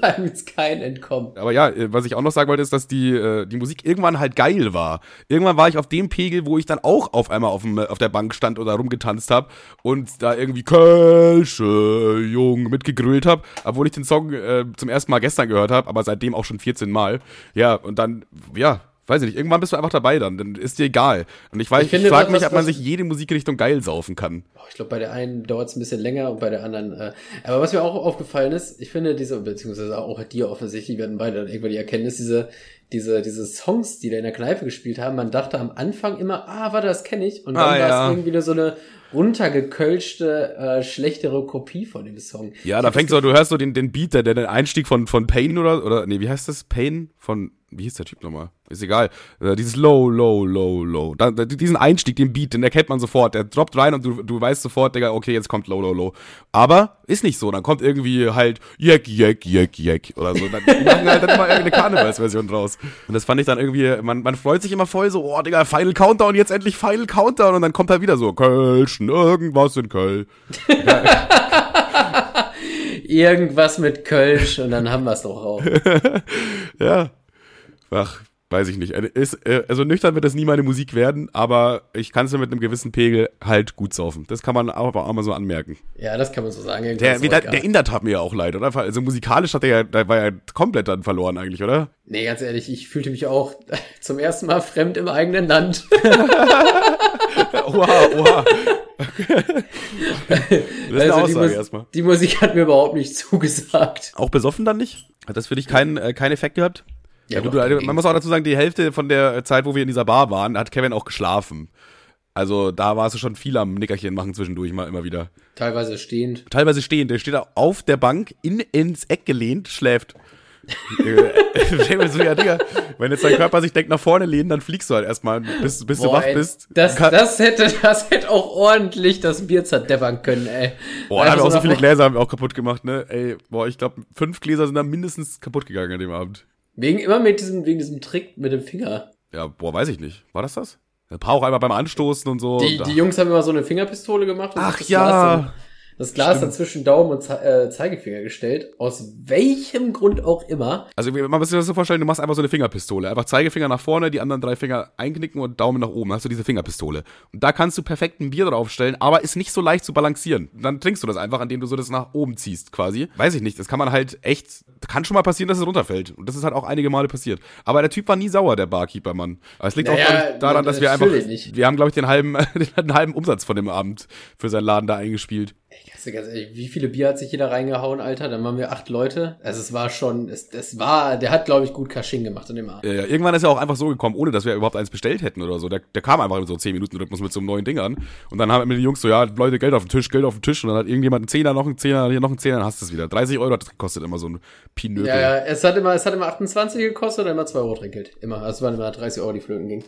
da gibt's kein Entkommen. Aber ja, äh, was ich auch noch sagen wollte, ist, dass die, äh, die Musik irgendwann halt geil war. Irgendwann war ich auf dem Pegel, wo ich dann auch auf einmal auf, dem, auf der Bank stand oder rumgetanzt habe und da irgendwie Kölsche Jung mitgegrölt habe, obwohl ich den Song äh, zum ersten Mal gestern gehört habe, aber seitdem auch schon 14 Mal. Ja, und dann, ja, weiß ich nicht, irgendwann bist du einfach dabei dann, dann ist dir egal. Und ich weiß, ich, ich frage mich, ob man sich jede Musikrichtung geil saufen kann. Ich glaube, bei der einen dauert es ein bisschen länger und bei der anderen, äh, aber was mir auch aufgefallen ist, ich finde diese, beziehungsweise auch dir offensichtlich, hatten beide dann irgendwann die Erkenntnis, diese, diese, diese Songs, die da in der Kneipe gespielt haben, man dachte am Anfang immer, ah, warte, das kenne ich. Und dann ah, war ja. es irgendwie nur so eine runtergekölschte, äh, schlechtere Kopie von dem Song. Ja, da fängt so, du hörst so den, den Beat, der, der Einstieg von, von Pain oder, oder, nee, wie heißt das? Pain von, wie hieß der Typ nochmal? Ist egal. Äh, dieses Low, Low, Low, Low. Da, da, diesen Einstieg, den Beat, den erkennt man sofort. Der droppt rein und du, du weißt sofort, Digga, okay, jetzt kommt Low, Low, Low. Aber ist nicht so. Dann kommt irgendwie halt Yek, Yek, Yek, Yek oder so. Dann, die machen halt dann immer irgendeine Karnevalsversion draus. Und das fand ich dann irgendwie, man, man freut sich immer voll so, oh, Digga, Final Countdown, jetzt endlich Final Countdown. Und dann kommt halt wieder so, Kölschen, irgendwas in Köln. irgendwas mit Kölsch und dann haben wir es doch auch. ja. Ach, weiß ich nicht. Äh, ist, äh, also nüchtern wird das nie meine Musik werden, aber ich kann es mit einem gewissen Pegel halt gut saufen. Das kann man auch, auch mal so anmerken. Ja, das kann man so sagen. Der, der, der Inder tat mir ja auch leid, oder? Also musikalisch hat er ja, da war ja komplett dann verloren eigentlich, oder? Nee, ganz ehrlich, ich fühlte mich auch zum ersten Mal fremd im eigenen Land. Oha, oha. das ist also eine Aussage die, erstmal. Die Musik hat mir überhaupt nicht zugesagt. Auch besoffen dann nicht? Hat das für dich keinen äh, keinen Effekt gehabt? Ja, du, du, man muss auch dazu sagen, die Hälfte von der Zeit, wo wir in dieser Bar waren, hat Kevin auch geschlafen. Also da warst du schon viel am Nickerchen machen zwischendurch mal immer wieder. Teilweise stehend. Teilweise stehend. Der steht auf der Bank in, ins Eck gelehnt, schläft. so, ja, Digga, wenn jetzt dein Körper sich denkt nach vorne lehnen, dann fliegst du halt erstmal, bis, bis Boah, du wach ey, bist. Das, das, hätte, das hätte auch ordentlich das Bier zerdeppern können, ey. Boah, da haben wir auch so viele Gläser haben wir auch kaputt gemacht, ne? Ey, boah, ich glaube, fünf Gläser sind da mindestens kaputt gegangen an dem Abend. Wegen, immer mit diesem, wegen diesem Trick mit dem Finger. Ja, boah, weiß ich nicht. War das das? Ein paar auch einmal beim Anstoßen und so. Die, die Jungs haben immer so eine Fingerpistole gemacht. Ach ja das Glas Stimmt. dann zwischen Daumen und Ze äh, Zeigefinger gestellt. Aus welchem Grund auch immer. Also man muss sich das so vorstellen, du machst einfach so eine Fingerpistole. Einfach Zeigefinger nach vorne, die anderen drei Finger einknicken und Daumen nach oben. Dann hast du diese Fingerpistole. Und da kannst du perfekt ein Bier draufstellen, aber ist nicht so leicht zu balancieren. Dann trinkst du das einfach, indem du so das nach oben ziehst quasi. Weiß ich nicht, das kann man halt echt, kann schon mal passieren, dass es runterfällt. Und das ist halt auch einige Male passiert. Aber der Typ war nie sauer, der Barkeeper, Mann. Aber es liegt naja, auch daran, dass wir einfach, wir haben glaube ich den halben, den halben Umsatz von dem Abend für seinen Laden da eingespielt. Ey, ganz ehrlich, wie viele Bier hat sich jeder reingehauen, Alter? Dann waren wir acht Leute. Also es war schon, es, es war, der hat, glaube ich, gut Kasching gemacht an dem Abend. Ja, ja, irgendwann ist er auch einfach so gekommen, ohne dass wir überhaupt eins bestellt hätten oder so. Der, der kam einfach in so 10 Minuten Rhythmus mit so einem neuen Ding an. Und dann haben immer die Jungs so, ja, Leute, Geld auf den Tisch, Geld auf den Tisch. Und dann hat irgendjemand einen Zehner, noch einen Zehner, hier noch einen Zehner, dann hast du es wieder. 30 Euro hat das gekostet immer so ein Pinökel. Ja, ja, es hat immer, es hat immer 28 gekostet und immer 2 Euro Trinkgeld. Immer. Also es waren immer 30 Euro, die flöten ging.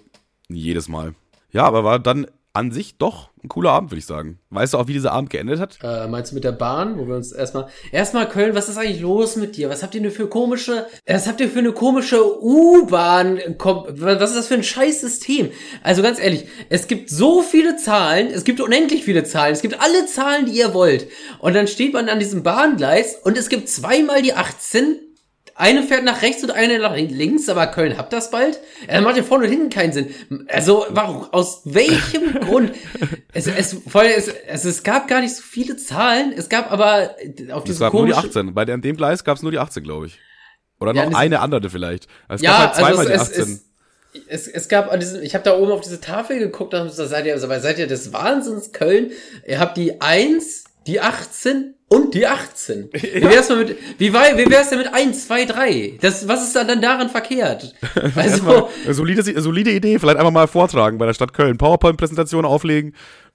Jedes Mal. Ja, aber war dann an sich doch ein cooler Abend, würde ich sagen. Weißt du auch, wie dieser Abend geendet hat? Äh, meinst du mit der Bahn, wo wir uns erstmal erstmal Köln, was ist eigentlich los mit dir? Was habt ihr denn für komische was habt ihr für eine komische U-Bahn? Was ist das für ein scheiß System? Also ganz ehrlich, es gibt so viele Zahlen, es gibt unendlich viele Zahlen, es gibt alle Zahlen, die ihr wollt. Und dann steht man an diesem Bahngleis und es gibt zweimal die 18 eine fährt nach rechts und eine nach links, aber Köln habt das bald? Er macht ja vorne und hinten keinen Sinn. Also, warum, aus welchem Grund? Es, es, voll, es, es, es gab gar nicht so viele Zahlen, es gab aber auf diesem Es gab nur die 18. Bei dem Gleis gab es nur die 18, glaube ich. Oder Ja, noch eine andere vielleicht. Es ja, gab halt zweimal also die es, 18. es, es, es, es gab an diesem, ich habe da oben auf diese Tafel geguckt, da seid ihr, also, seid ihr des Wahnsinns Köln. Ihr habt die 1, die 18 und die 18. Wie wär's mal mit, wie, wei- wie wär's denn mit 1, 2, 3? Das, was ist dann, dann daran verkehrt? Also, solide, solide Idee, vielleicht einfach mal vortragen bei der Stadt Köln. PowerPoint-Präsentation auflegen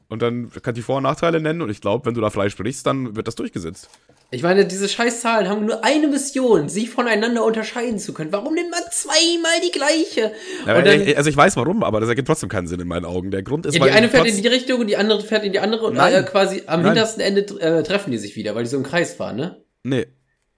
und dann kannst du die Vor- und Nachteile nennen und ich glaube, wenn du da frei sprichst, dann wird das durchgesetzt. ich meine, diese Scheißzahlen haben nur eine Mission, sie voneinander unterscheiden zu können. Warum nimmt man zweimal die gleiche? Ja, dann, äh, also ich weiß warum, aber das ergibt trotzdem keinen Sinn in meinen Augen. Der Grund ist, ja, weil die eine fährt in die Richtung und die andere fährt in die andere und äh, quasi am Nein. hintersten Ende äh, treffen die sich wieder, weil die so im Kreis fahren, ne? Nee.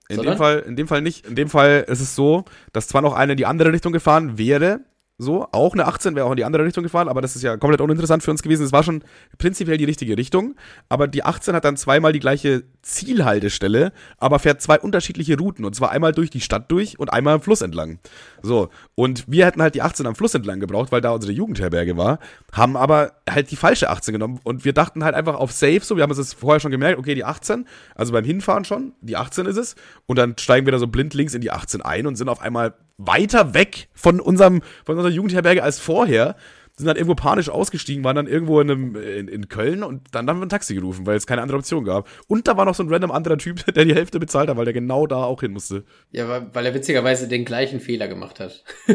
In Sondern? dem Fall, in dem Fall nicht. In dem Fall ist es so, dass zwar noch eine in die andere Richtung gefahren wäre, so, auch eine 18 wäre auch in die andere Richtung gefahren, aber das ist ja komplett uninteressant für uns gewesen. Es war schon prinzipiell die richtige Richtung, aber die 18 hat dann zweimal die gleiche Zielhaltestelle, aber fährt zwei unterschiedliche Routen und zwar einmal durch die Stadt durch und einmal am Fluss entlang. So, und wir hätten halt die 18 am Fluss entlang gebraucht, weil da unsere Jugendherberge war, haben aber halt die falsche 18 genommen und wir dachten halt einfach auf Safe, so, wir haben das vorher schon gemerkt, okay, die 18, also beim Hinfahren schon, die 18 ist es und dann steigen wir da so blind links in die 18 ein und sind auf einmal weiter weg von unserem, von unserer Jugendherberge als vorher, sind dann irgendwo panisch ausgestiegen, waren dann irgendwo in, einem, in, in Köln und dann haben wir ein Taxi gerufen, weil es keine andere Option gab. Und da war noch so ein random anderer Typ, der die Hälfte bezahlt hat, weil der genau da auch hin musste. Ja, weil, weil er witzigerweise den gleichen Fehler gemacht hat.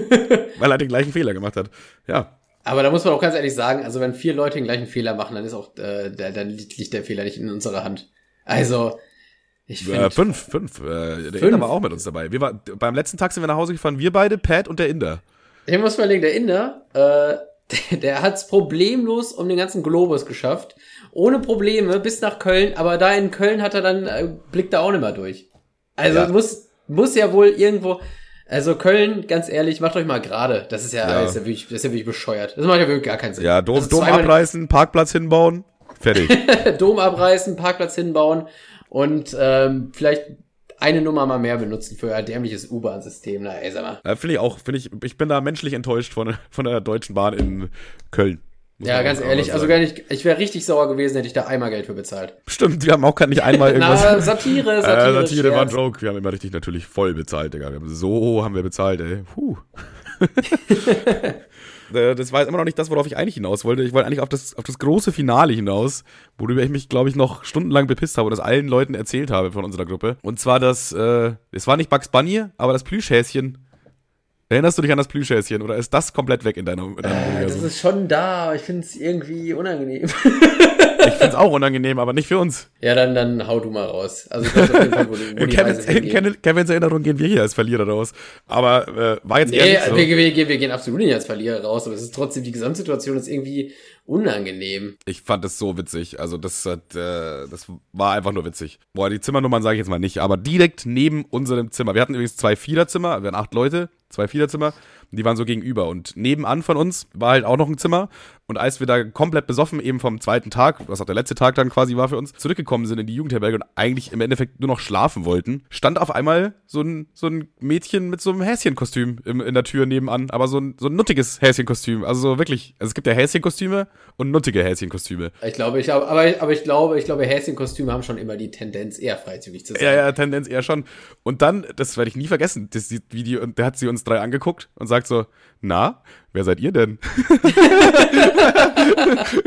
Weil er den gleichen Fehler gemacht hat. Ja. Aber da muss man auch ganz ehrlich sagen, also wenn vier Leute den gleichen Fehler machen, dann ist auch, äh, der, dann liegt der Fehler nicht in unserer Hand. Also, ich Äh, fünf, fünf. Äh, der Fünf? Inder war auch mit uns dabei. Wir war, beim letzten Tag sind wir nach Hause gefahren, wir beide, Pat und der Inder. ich muss mal legen, der Inder, äh, der, der hat's problemlos um den ganzen Globus geschafft. Ohne Probleme bis nach Köln, aber da in Köln hat er dann, äh, blickt er auch nicht mehr durch. Also Ja. muss, muss ja wohl irgendwo, also Köln, ganz ehrlich, macht euch mal gerade. Das ist ja, Ja. Das ist ja wirklich, das ist ja wirklich bescheuert. Das macht ja wirklich gar keinen Sinn. Ja, Dom, Also Dom abreißen, Parkplatz hinbauen, fertig. Dom abreißen, Parkplatz hinbauen und ähm, vielleicht eine Nummer mal mehr benutzen für ein dämliches U-Bahn-System. Na, ey, sag mal. äh, finde ich auch, finde ich, ich bin da menschlich enttäuscht von, von der Deutschen Bahn in Köln. Ja, ganz ehrlich, also gar nicht, ich wäre richtig sauer gewesen, hätte ich da einmal Geld für bezahlt. Stimmt, wir haben auch gar nicht einmal irgendwas. Na, Satire, Satire. äh, Satire war ein. Joke. Wir haben immer richtig natürlich voll bezahlt, Digga. So haben wir bezahlt, ey. Puh. Äh, das war jetzt immer noch nicht das, worauf ich eigentlich hinaus wollte. Ich wollte eigentlich auf das, auf das große Finale hinaus, worüber ich mich, glaube ich, noch stundenlang bepisst habe und das allen Leuten erzählt habe von unserer Gruppe. Und zwar das, äh, es war nicht Bugs Bunny, aber das Plüschhäschen. Erinnerst du dich an das Plüschhäschen oder ist das komplett weg in deinem, in deinem Äh, das ist schon da, aber ich finde es irgendwie unangenehm. Ich find's auch unangenehm, aber nicht für uns. ja, dann, dann hau du mal raus. Also ich weiß auf jeden Fall, wo, wo die Kevins. Kevin- Kevins Erinnerung gehen wir hier als Verlierer raus. Aber äh, war jetzt eher Nee, nicht so. wir, wir, gehen- wir gehen absolut nicht als Verlierer raus, aber es ist trotzdem, die Gesamtsituation ist irgendwie unangenehm. Ich fand es so witzig. Also das hat, äh, das war einfach nur witzig. Boah, die Zimmernummern sage ich jetzt mal nicht, aber direkt neben unserem Zimmer. Wir hatten übrigens zwei Viererzimmer, wir waren acht Leute, zwei Viererzimmer. Die waren so gegenüber. Und nebenan von uns war halt auch noch ein Zimmer. Und als wir da komplett besoffen eben vom zweiten Tag, was auch der letzte Tag dann quasi war für uns, zurückgekommen sind in die Jugendherberge und eigentlich im Endeffekt nur noch schlafen wollten, stand auf einmal so ein, so ein Mädchen mit so einem Häschenkostüm im, in der Tür nebenan. Aber so ein, so ein nuttiges Häschenkostüm. Also so wirklich, also es gibt ja Häschenkostüme und nuttige Häschenkostüme. Ich glaube, ich glaube, aber, aber ich glaube, ich glaube, Häschenkostüme haben schon immer die Tendenz, eher freizügig zu sein. Ja, ja, Tendenz eher schon. Und dann, das werde ich nie vergessen, das, die, und der hat sie uns drei angeguckt und sagt so, na, wer seid ihr denn?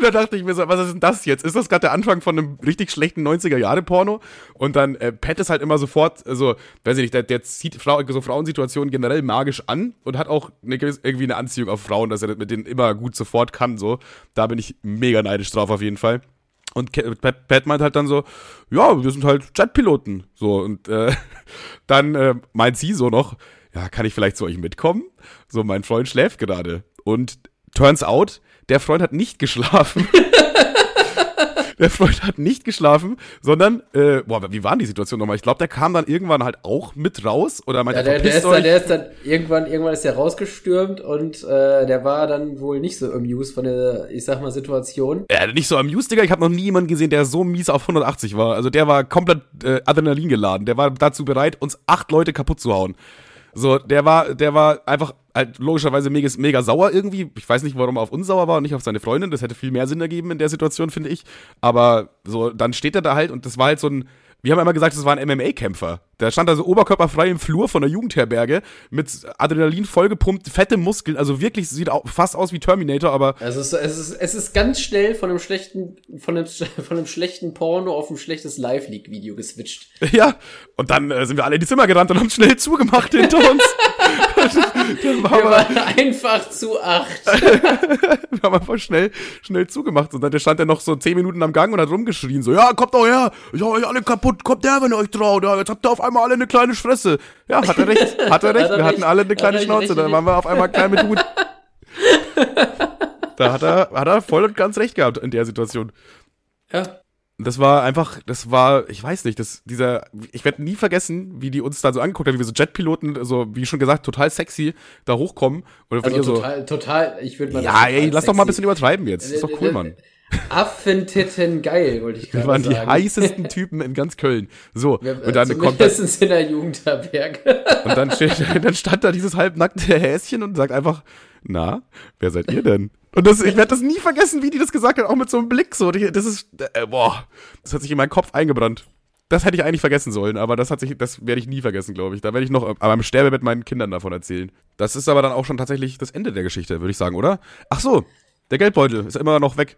da dachte ich mir so, was ist denn das jetzt? Ist das gerade der Anfang von einem richtig schlechten 90er-Jahre-Porno? Und dann äh, Pat ist halt immer sofort, also, weiß ich nicht, der, der zieht Frau, so Frauensituationen generell magisch an und hat auch eine, irgendwie eine Anziehung auf Frauen, dass er mit denen immer gut sofort kann, so. Da bin ich mega neidisch drauf auf jeden Fall. Und Pat, Pat meint halt dann so, ja, wir sind halt Jetpiloten. So, und äh, dann äh, meint sie so noch, ja, kann ich vielleicht zu euch mitkommen? So, mein Freund schläft gerade. Und turns out, der Freund hat nicht geschlafen. der Freund hat nicht geschlafen, sondern, äh, boah, wie war die Situation nochmal? Ich glaube, der kam dann irgendwann halt auch mit raus oder meinte, ja, der, der, ist dann, der ist dann irgendwann, irgendwann ist der rausgestürmt und äh, der war dann wohl nicht so amused von der, ich sag mal, Situation. Ja, nicht so amused, Digga. Ich habe noch nie jemanden gesehen, der so mies auf 180 war. Also der war komplett äh, Adrenalin geladen. Der war dazu bereit, uns acht Leute kaputt zu hauen. So, der war, der war einfach halt logischerweise mega, mega sauer irgendwie. Ich weiß nicht, warum er auf uns sauer war und nicht auf seine Freundin. Das hätte viel mehr Sinn ergeben in der Situation, finde ich. Aber so, dann steht er da halt und das war halt so ein, wir haben immer gesagt, das war ein MMA-Kämpfer. Der stand also oberkörperfrei im Flur von der Jugendherberge mit Adrenalin vollgepumpt, fette Muskeln, also wirklich sieht auch fast aus wie Terminator, aber. Also es ist, es ist, es ist ganz schnell von einem schlechten, von einem, von einem schlechten Porno auf ein schlechtes Live-League-Video geswitcht. Ja, und dann äh, sind wir alle in die Zimmer gerannt und haben schnell zugemacht hinter uns. wir waren einfach zu acht. wir haben einfach schnell, schnell zugemacht. Und dann stand er noch so zehn Minuten am Gang und hat rumgeschrien, so, ja, kommt doch her, ich hau euch alle kaputt, kommt her, wenn ihr euch traut, ja, jetzt habt ihr auf einmal alle eine kleine Fresse. Ja, hat er recht, hat er recht, hat er wir recht, hatten alle eine kleine Schnauze, dann waren wir auf einmal klein mit Hut. da hat er, hat er voll und ganz recht gehabt in der Situation. Ja. Das war einfach, das war, ich weiß nicht, das, dieser, ich werde nie vergessen, wie die uns da so angeguckt haben, wie wir so Jetpiloten, so, wie schon gesagt, total sexy da hochkommen. Und also total, so, total, ich würde mal Ja, ey, lass sexy. doch mal ein bisschen übertreiben jetzt. Das ist doch cool, Mann. Affentitten geil, wollte ich gerade sagen. Wir waren die heißesten Typen in ganz Köln. So, wir, und dann kommt das, in der Jugendherberge. und dann, steht, dann stand da dieses halbnackte Häschen und sagt einfach, na, wer seid ihr denn? Und das, ich werde das nie vergessen, wie die das gesagt hat, auch mit so einem Blick so. Das ist, äh, boah, das hat sich in meinen Kopf eingebrannt. Das hätte ich eigentlich vergessen sollen, aber das hat sich, das werde ich nie vergessen, glaube ich. Da werde ich noch aber beim Sterbe mit meinen Kindern davon erzählen. Das ist aber dann auch schon tatsächlich das Ende der Geschichte, würde ich sagen, oder? Ach so, der Geldbeutel ist immer noch weg.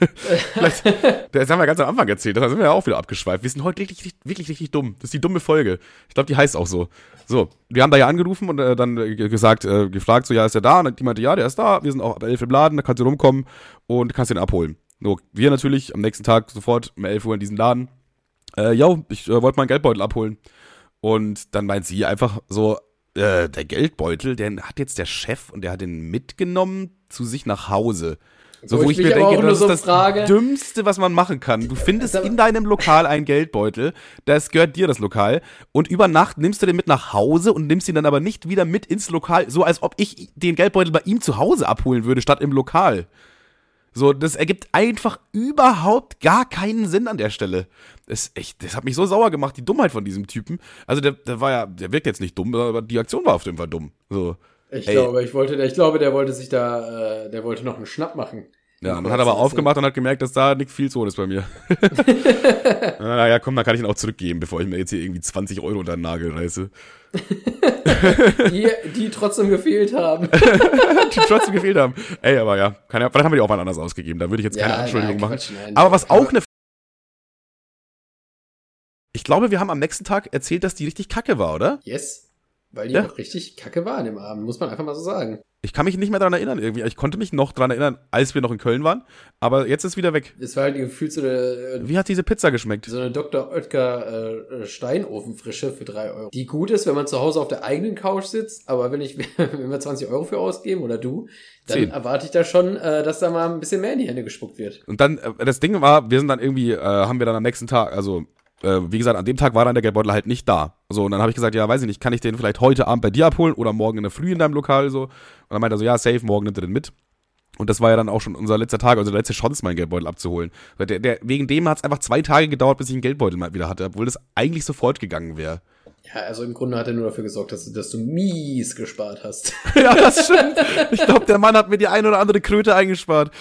Vielleicht, das haben wir ganz am Anfang erzählt, da sind wir ja auch wieder abgeschweift. Wir sind heute wirklich, wirklich, richtig dumm. Das ist die dumme Folge. Ich glaube, die heißt auch so. So, wir haben da ja angerufen und äh, dann gesagt, äh, gefragt, so, ja, ist der da? Und die meinte, ja, der ist da. Wir sind auch ab 11 im Laden, da kannst du rumkommen und kannst den abholen. So, wir natürlich am nächsten Tag sofort um 11 Uhr in diesen Laden. Äh, yo, ich äh, wollte meinen Geldbeutel abholen. Und dann meint sie einfach so, äh, der Geldbeutel, den hat jetzt der Chef und der hat den mitgenommen zu sich nach Hause. So, wo, wo ich, mir denke, das so ist das frage. Dümmste, was man machen kann. Du findest in deinem Lokal einen Geldbeutel, das gehört dir, das Lokal, und über Nacht nimmst du den mit nach Hause und nimmst ihn dann aber nicht wieder mit ins Lokal, so als ob ich den Geldbeutel bei ihm zu Hause abholen würde, statt im Lokal. So, das ergibt einfach überhaupt gar keinen Sinn an der Stelle. Das, echt, das hat mich so sauer gemacht, die Dummheit von diesem Typen. Also, der, der war ja, der wirkt jetzt nicht dumm, aber die Aktion war auf jeden Fall dumm. So. Ich Ey. glaube, ich wollte, ich glaube, der wollte sich da, äh, der wollte noch einen Schnapp machen. Ja, man hat aber aufgemacht und hat gemerkt, dass da nichts viel zu holen ist bei mir. naja, komm, dann kann ich ihn auch zurückgeben, bevor ich mir jetzt hier irgendwie 20 Euro unter den Nagel reiße. die, die trotzdem gefehlt haben. die trotzdem gefehlt haben. Ey, aber ja, keine, vielleicht haben wir die auch mal anders ausgegeben. Da würde ich jetzt keine ja, Anschuldigung machen. Nein, aber was auch eine. Ich glaube, wir haben am nächsten Tag erzählt, dass die richtig kacke war, oder? Yes. Weil die ja. auch richtig kacke war an dem Abend, muss man einfach mal so sagen. Ich kann mich nicht mehr daran erinnern irgendwie. Ich konnte mich noch daran erinnern, als wir noch in Köln waren, aber jetzt ist es wieder weg. Es war halt gefühlt so eine. Äh, Wie hat diese Pizza geschmeckt? So eine Dr. Oetker äh, Steinofenfrische für drei Euro. Die gut ist, wenn man zu Hause auf der eigenen Couch sitzt, aber wenn ich, wenn wir 20 Euro für ausgeben oder du, dann 10. erwarte ich da schon, äh, dass da mal ein bisschen mehr in die Hände gespuckt wird. Und dann, äh, das Ding war, wir sind dann irgendwie, äh, haben wir dann am nächsten Tag, also äh, wie gesagt, an dem Tag war dann der Geldbeutel halt nicht da. So, und dann habe ich gesagt, ja, weiß ich nicht, kann ich den vielleicht heute Abend bei dir abholen oder morgen in der Früh in deinem Lokal so? Und dann meinte er so, ja, safe, morgen nimmt er den mit. Und das war ja dann auch schon unser letzter Tag, also der letzte Chance, meinen Geldbeutel abzuholen. Der, der, wegen dem hat es einfach zwei Tage gedauert, bis ich einen Geldbeutel mal wieder hatte, obwohl das eigentlich sofort gegangen wäre. Ja, also im Grunde hat er nur dafür gesorgt, dass, dass du mies gespart hast. ja, das stimmt. Ich glaube, der Mann hat mir die ein oder andere Kröte eingespart.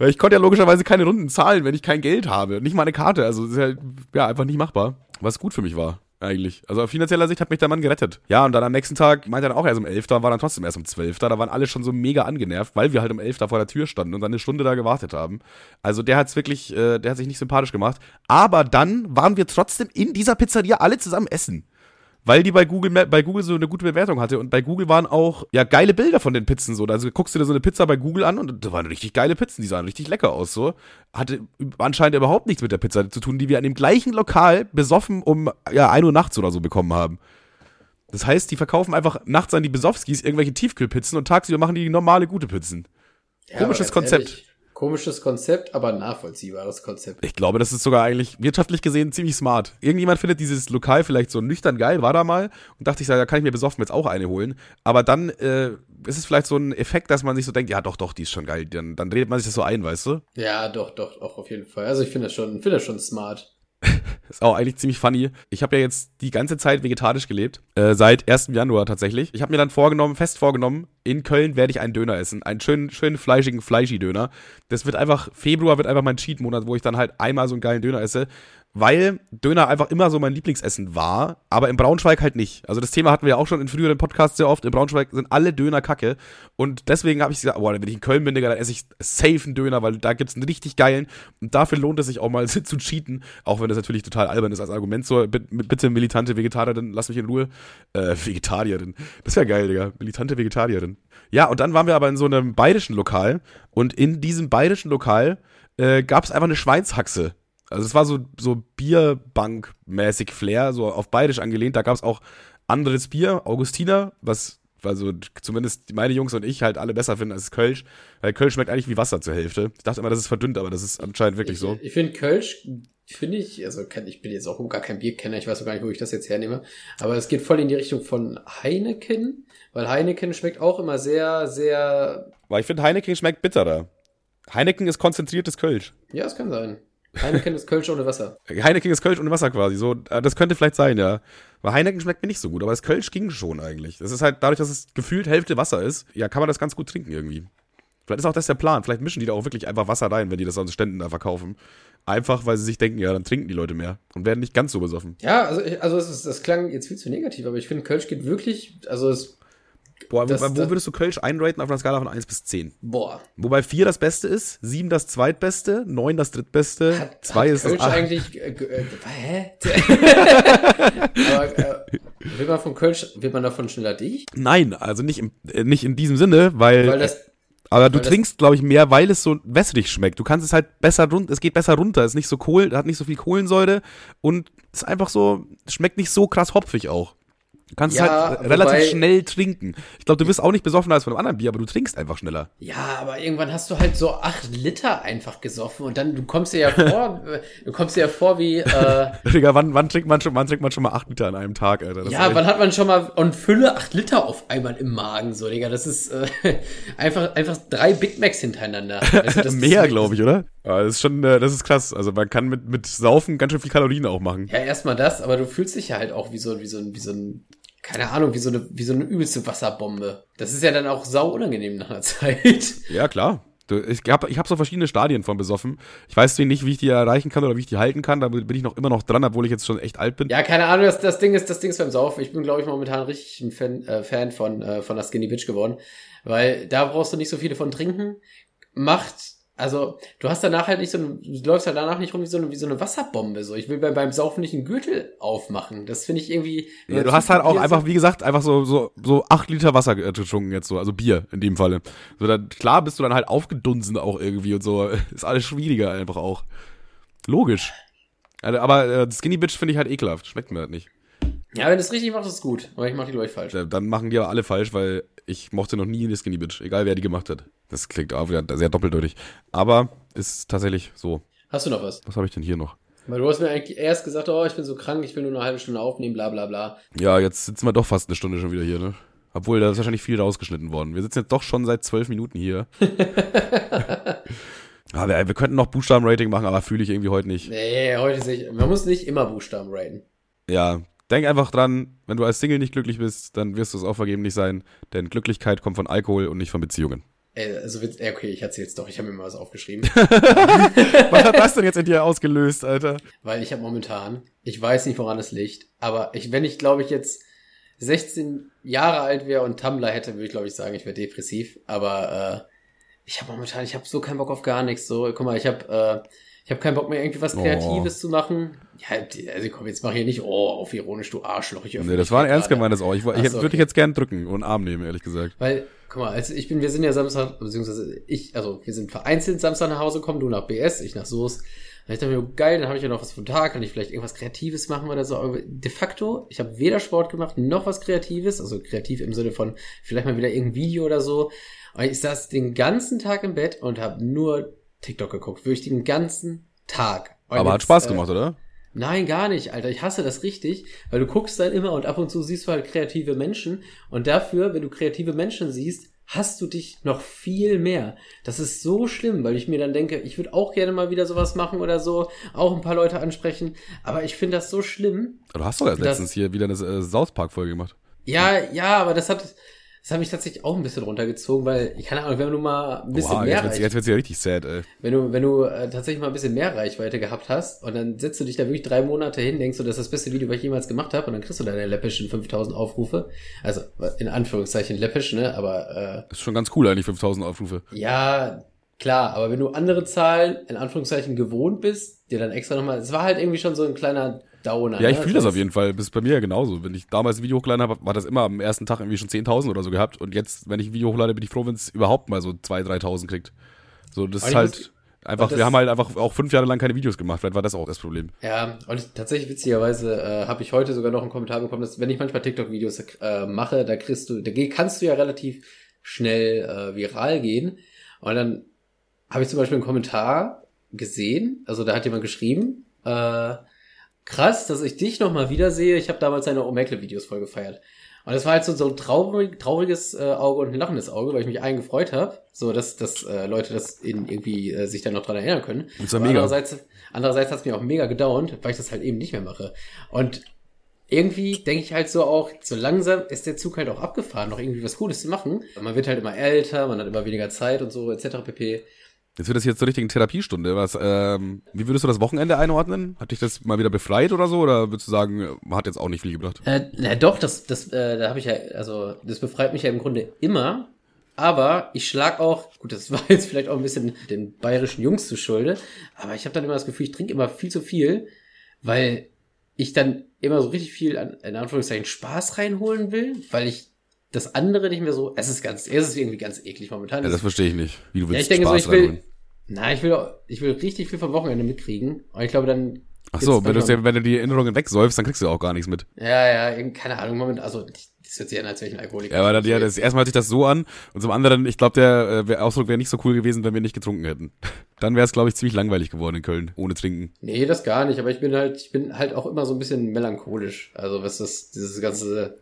Weil ich konnte ja logischerweise keine Runden zahlen, wenn ich kein Geld habe. Nicht mal eine Karte. Also ist ja, ja einfach nicht machbar. Was gut für mich war. eigentlich. Also auf finanzieller Sicht hat mich der Mann gerettet. Ja, und dann am nächsten Tag meinte er dann auch erst um 11. Da war dann trotzdem erst um 12. Da waren alle schon so mega angenervt, weil wir halt um 11 da vor der Tür standen und dann eine Stunde da gewartet haben. Also der hat's wirklich, äh, der hat sich nicht sympathisch gemacht. Aber dann waren wir trotzdem in dieser Pizzeria alle zusammen essen weil die bei Google, bei Google so eine gute Bewertung hatte. Und bei Google waren auch, ja, geile Bilder von den Pizzen so. Also guckst du dir so eine Pizza bei Google an und da waren richtig geile Pizzen, die sahen richtig lecker aus so. Hatte anscheinend überhaupt nichts mit der Pizza zu tun, die wir an dem gleichen Lokal besoffen um, ja, 1 Uhr nachts oder so bekommen haben. Das heißt, die verkaufen einfach nachts an die Besowskis irgendwelche Tiefkühlpizzen und tagsüber machen die normale gute Pizzen. Ja, Komisches Konzept. Ehrlich, Komisches Konzept, aber nachvollziehbares Konzept. Ich glaube, das ist sogar eigentlich wirtschaftlich gesehen ziemlich smart. Irgendjemand findet dieses Lokal vielleicht so nüchtern geil, war da mal und dachte ich, da kann ich mir besoffen jetzt auch eine holen. Aber dann äh, ist es vielleicht so ein Effekt, dass man sich so denkt, ja doch, doch, die ist schon geil. Dann, dann redet man sich das so ein, weißt du? Ja, doch, doch, auch auf jeden Fall. Also ich finde das schon, finde das schon smart. ist auch eigentlich ziemlich funny. Ich habe ja jetzt die ganze Zeit vegetarisch gelebt, äh, seit 1. Januar tatsächlich. Ich habe mir dann vorgenommen, fest vorgenommen, in Köln werde ich einen Döner essen. Einen schönen, schönen fleischigen Fleischi-Döner. Das wird einfach, Februar wird einfach mein Cheat-Monat, wo ich dann halt einmal so einen geilen Döner esse weil Döner einfach immer so mein Lieblingsessen war, aber in Braunschweig halt nicht. Also das Thema hatten wir ja auch schon in früheren Podcasts sehr oft. In Braunschweig sind alle Döner kacke und deswegen habe ich gesagt, boah, wenn ich in Köln bin, Digga, dann esse ich safe einen Döner, weil da gibt es einen richtig geilen und dafür lohnt es sich auch mal zu cheaten, auch wenn das natürlich total albern ist als Argument so, bitte militante Vegetarierin, lass mich in Ruhe. Äh, Vegetarierin. Das wäre geil, Digga. Militante Vegetarierin. Ja, und dann waren wir aber in so einem bayerischen Lokal und in diesem bayerischen Lokal äh, gab es einfach eine Schweinshaxe also es war so, so Bierbank-mäßig Flair, so auf bayerisch angelehnt. Da gab es auch anderes Bier, Augustiner, was also zumindest meine Jungs und ich halt alle besser finden als Kölsch, weil Kölsch schmeckt eigentlich wie Wasser zur Hälfte. Ich dachte immer, das ist verdünnt, aber das ist anscheinend wirklich ich, so. Ich finde Kölsch, finde ich, also ich bin jetzt auch gar kein Bierkenner, ich weiß auch gar nicht, wo ich das jetzt hernehme, aber es geht voll in die Richtung von Heineken, weil Heineken schmeckt auch immer sehr, sehr... Weil ich finde, Heineken schmeckt bitterer. Heineken ist konzentriertes Kölsch. Ja, es kann sein. Heineken ist Kölsch ohne Wasser. Heineken ist Kölsch ohne Wasser quasi. So, äh, das könnte vielleicht sein, ja. Weil Heineken schmeckt mir nicht so gut, aber das Kölsch ging schon eigentlich. Das ist halt dadurch, dass es gefühlt Hälfte Wasser ist, ja, kann man das ganz gut trinken irgendwie. Vielleicht ist auch das der Plan. Vielleicht mischen die da auch wirklich einfach Wasser rein, wenn die das an Ständen da verkaufen. Einfach, weil sie sich denken, ja, dann trinken die Leute mehr und werden nicht ganz so besoffen. Ja, also, also das, ist, das klang jetzt viel zu negativ, aber ich finde, Kölsch geht wirklich, also es Boah, das, wo, wo würdest du Kölsch einraten auf einer Skala von 1 bis 10? Boah. Wobei 4 das Beste ist, 7 das Zweitbeste, 9 das Drittbeste, 2 ist Kölsch das Kölsch eigentlich, äh, äh, hä? Aber, äh, wird man von Kölsch, wird man davon schneller dicht? Nein, also nicht, im, äh, nicht in diesem Sinne, weil, weil das, aber du trinkst, glaube ich, mehr, weil es so wässrig schmeckt. Du kannst es halt besser runter, es geht besser runter, es ist nicht so Kohl, hat nicht so viel Kohlensäure und ist einfach so, schmeckt nicht so krass hopfig auch. Du kannst ja, es halt relativ wobei, schnell trinken. Ich glaube, du bist auch nicht besoffener als von einem anderen Bier, aber du trinkst einfach schneller. Ja, aber irgendwann hast du halt so acht Liter einfach gesoffen und dann, du kommst dir ja vor, du kommst dir ja vor wie, äh, Digga, wann, wann trinkt man schon, wann trinkt man schon mal acht Liter an einem Tag, Alter? Das ja, wann hat man schon mal und Fülle acht Liter auf einmal im Magen, so, Digga, das ist, äh, einfach, einfach drei Big Macs hintereinander. Also das, Mehr, glaube ich, oder? Ja, das ist schon, äh, das ist krass. Also man kann mit, mit Saufen ganz schön viel Kalorien auch machen. Ja, erstmal das, aber du fühlst dich ja halt auch wie so, wie so, wie so ein keine Ahnung, wie so eine, wie so eine übelste Wasserbombe. Das ist ja dann auch sau unangenehm nach einer Zeit. Ja, klar. Ich habe ich hab so verschiedene Stadien von besoffen. Ich weiß nicht, wie ich die erreichen kann oder wie ich die halten kann. Da bin ich noch immer noch dran, obwohl ich jetzt schon echt alt bin. Ja, keine Ahnung. Das, das Ding ist, das Ding ist beim Saufen. Ich bin, glaube ich, momentan richtig ein Fan, äh, Fan von, äh, von der Skinny Bitch geworden. Weil da brauchst du nicht so viele von trinken. Macht also, du hast danach halt nicht so ein, du läufst halt danach nicht rum wie so eine, wie so eine Wasserbombe, so. Ich will beim, beim Saufen nicht einen Gürtel aufmachen. Das finde ich irgendwie. Ja, du hast halt auch einfach, wie gesagt, einfach so, so, so acht Liter Wasser getrunken jetzt so, also Bier in dem Falle. So, dann, klar bist du dann halt aufgedunsen auch irgendwie und so. Ist alles schwieriger einfach auch. Logisch. Also, aber äh, Skinny Bitch finde ich halt ekelhaft. Schmeckt mir halt nicht. Ja, wenn du es richtig machst, ist es gut. Aber ich mache die, glaube ich, falsch. Dann machen die aber alle falsch, weil ich mochte noch nie eine Skinny Bitch, egal wer die gemacht hat. Das klingt auch wieder sehr doppeldeutig. Aber ist tatsächlich so. Hast du noch was? Was habe ich denn hier noch? Weil du hast mir eigentlich erst gesagt, oh, ich bin so krank, ich will nur eine halbe Stunde aufnehmen, bla bla bla. Ja, jetzt sitzen wir doch fast eine Stunde schon wieder hier, ne? Obwohl, da ist wahrscheinlich viel rausgeschnitten worden. Wir sitzen jetzt doch schon seit zwölf Minuten hier. aber wir, wir, könnten noch Buchstabenrating machen, aber fühle ich irgendwie heute nicht. Nee, heute ich. Man muss nicht immer Buchstaben raten. Ja, Denk einfach dran, wenn du als Single nicht glücklich bist, dann wirst du es auch vergeblich sein, denn Glücklichkeit kommt von Alkohol und nicht von Beziehungen. Ey, also, okay, ich erzähl's doch, ich habe mir mal was aufgeschrieben. was hat das denn jetzt in dir ausgelöst, Alter? Weil ich habe momentan, ich weiß nicht, woran es liegt, aber ich, wenn ich, glaube ich, jetzt 16 Jahre alt wäre und Tumblr hätte, würde ich, glaube ich, sagen, ich wäre depressiv. Aber äh, ich habe momentan, ich habe so keinen Bock auf gar nichts. So, guck mal, ich habe äh, ich habe keinen Bock mehr, irgendwie was. Kreatives oh. zu machen. Ja, also komm, jetzt mach hier nicht, oh, auf ironisch, du Arschloch. Ich nee, das war ein ernst gemeintes Oh. Ich, ich so, würde okay. dich jetzt gern drücken und Arm nehmen, ehrlich gesagt. Weil, guck mal, also ich bin, wir sind ja Samstag, beziehungsweise ich, also wir sind vereinzelt Samstag nach Hause gekommen, du nach BS, ich nach Soest. Und ich dachte mir, geil, dann habe ich ja noch was vom Tag, kann ich vielleicht irgendwas Kreatives machen oder so. Aber de facto, ich habe weder Sport gemacht, noch was Kreatives, also kreativ im Sinne von vielleicht mal wieder irgendein Video oder so. Und ich saß den ganzen Tag im Bett und habe nur TikTok geguckt, wirklich den ganzen Tag. Und Aber jetzt, hat Spaß gemacht, äh, oder? Nein, gar nicht, Alter. Ich hasse das richtig, weil du guckst dann immer und ab und zu siehst du halt kreative Menschen und dafür, wenn du kreative Menschen siehst, hast du dich noch viel mehr. Das ist so schlimm, weil ich mir dann denke, ich würde auch gerne mal wieder sowas machen oder so, auch ein paar Leute ansprechen, aber ich finde das so schlimm. Du hast doch erst letztens hier wieder eine äh, South Park Folge gemacht. Ja, ja, aber das hat das hat mich tatsächlich auch ein bisschen runtergezogen, weil, ich keine Ahnung, wenn du mal ein bisschen Oha, mehr jetzt wird's, jetzt wird's ja richtig sad, ey. Wenn du, wenn du äh, tatsächlich mal ein bisschen mehr Reichweite gehabt hast und dann setzt du dich da wirklich drei Monate hin, denkst du, das ist das beste Video, was ich jemals gemacht habe und dann kriegst du deine läppischen 5000 Aufrufe. Also, in Anführungszeichen läppisch, ne, aber... Äh, ist schon ganz cool eigentlich, 5000 Aufrufe. Ja, klar, aber wenn du andere Zahlen, in Anführungszeichen, gewohnt bist, dir dann extra nochmal... Es war halt irgendwie schon so ein kleiner Downer. Ja, ich ne? fühle das auf jeden Fall. Das ist bei mir ja genauso. Wenn ich damals ein Video hochgeladen habe, war das immer am ersten Tag irgendwie schon 10.000 oder so gehabt. Und jetzt, wenn ich ein Video hochlade, bin ich froh, wenn es überhaupt mal so 2.000, 3.000 kriegt. So, das ist halt muss, einfach, wir haben halt einfach auch fünf Jahre lang keine Videos gemacht. Vielleicht war das auch das Problem. Ja, und tatsächlich witzigerweise äh, habe ich heute sogar noch einen Kommentar bekommen, dass wenn ich manchmal TikTok-Videos äh, mache, da kriegst du, da kannst du ja relativ schnell äh, viral gehen. Und dann habe ich zum Beispiel einen Kommentar gesehen, also da hat jemand geschrieben, äh, krass, dass ich dich nochmal wiedersehe. Ich habe damals deine Omegle-Videos voll gefeiert. Und das war halt so, so ein traurig, trauriges äh, Auge und ein lachendes Auge, weil ich mich allen gefreut habe, so dass, dass äh, Leute das in, irgendwie äh, sich dann noch dran erinnern können. Das ja mega. Andererseits, andererseits hat es mich auch mega gedownt, weil ich das halt eben nicht mehr mache. Und irgendwie denke ich halt so auch, so langsam ist der Zug halt auch abgefahren, noch irgendwie was Cooles zu machen. Man wird halt immer älter, man hat immer weniger Zeit und so, etc. pp. Jetzt wird das jetzt zur richtigen Therapiestunde. Was, ähm, wie würdest du das Wochenende einordnen? Hat dich das mal wieder befreit oder so? Oder würdest du sagen, hat jetzt auch nicht viel gebracht? Äh, na doch, das, das, äh, da habe ich ja, also das befreit mich ja im Grunde immer. Aber ich schlag auch, gut, das war jetzt vielleicht auch ein bisschen den bayerischen Jungs zu Schulde, aber ich habe dann immer das Gefühl, ich trinke immer viel zu viel, weil ich dann immer so richtig viel an, in Anführungszeichen Spaß reinholen will, weil ich das andere nicht mehr so. Es ist ganz, es ist irgendwie ganz eklig momentan. Ja, das verstehe ich nicht. Wie du willst ja, ich denke Spaß so, ich will, na, ich will, ich will richtig viel vom Wochenende mitkriegen. Und ich glaube, dann. Ach so, wenn du, wenn du die Erinnerungen wegsäufst, dann kriegst du auch gar nichts mit. Ja, ja, keine Ahnung, Moment, also, das hört sich an, als wäre ich ein Alkoholiker. Ja, aber dann, ja, das, erstmal hört sich das so an. Und zum anderen, ich glaube, der äh, Ausdruck wäre nicht so cool gewesen, wenn wir nicht getrunken hätten. Dann wäre es, glaube ich, ziemlich langweilig geworden in Köln, ohne trinken. Nee, das gar nicht, aber ich bin halt, ich bin halt auch immer so ein bisschen melancholisch. Also, was das, dieses ganze,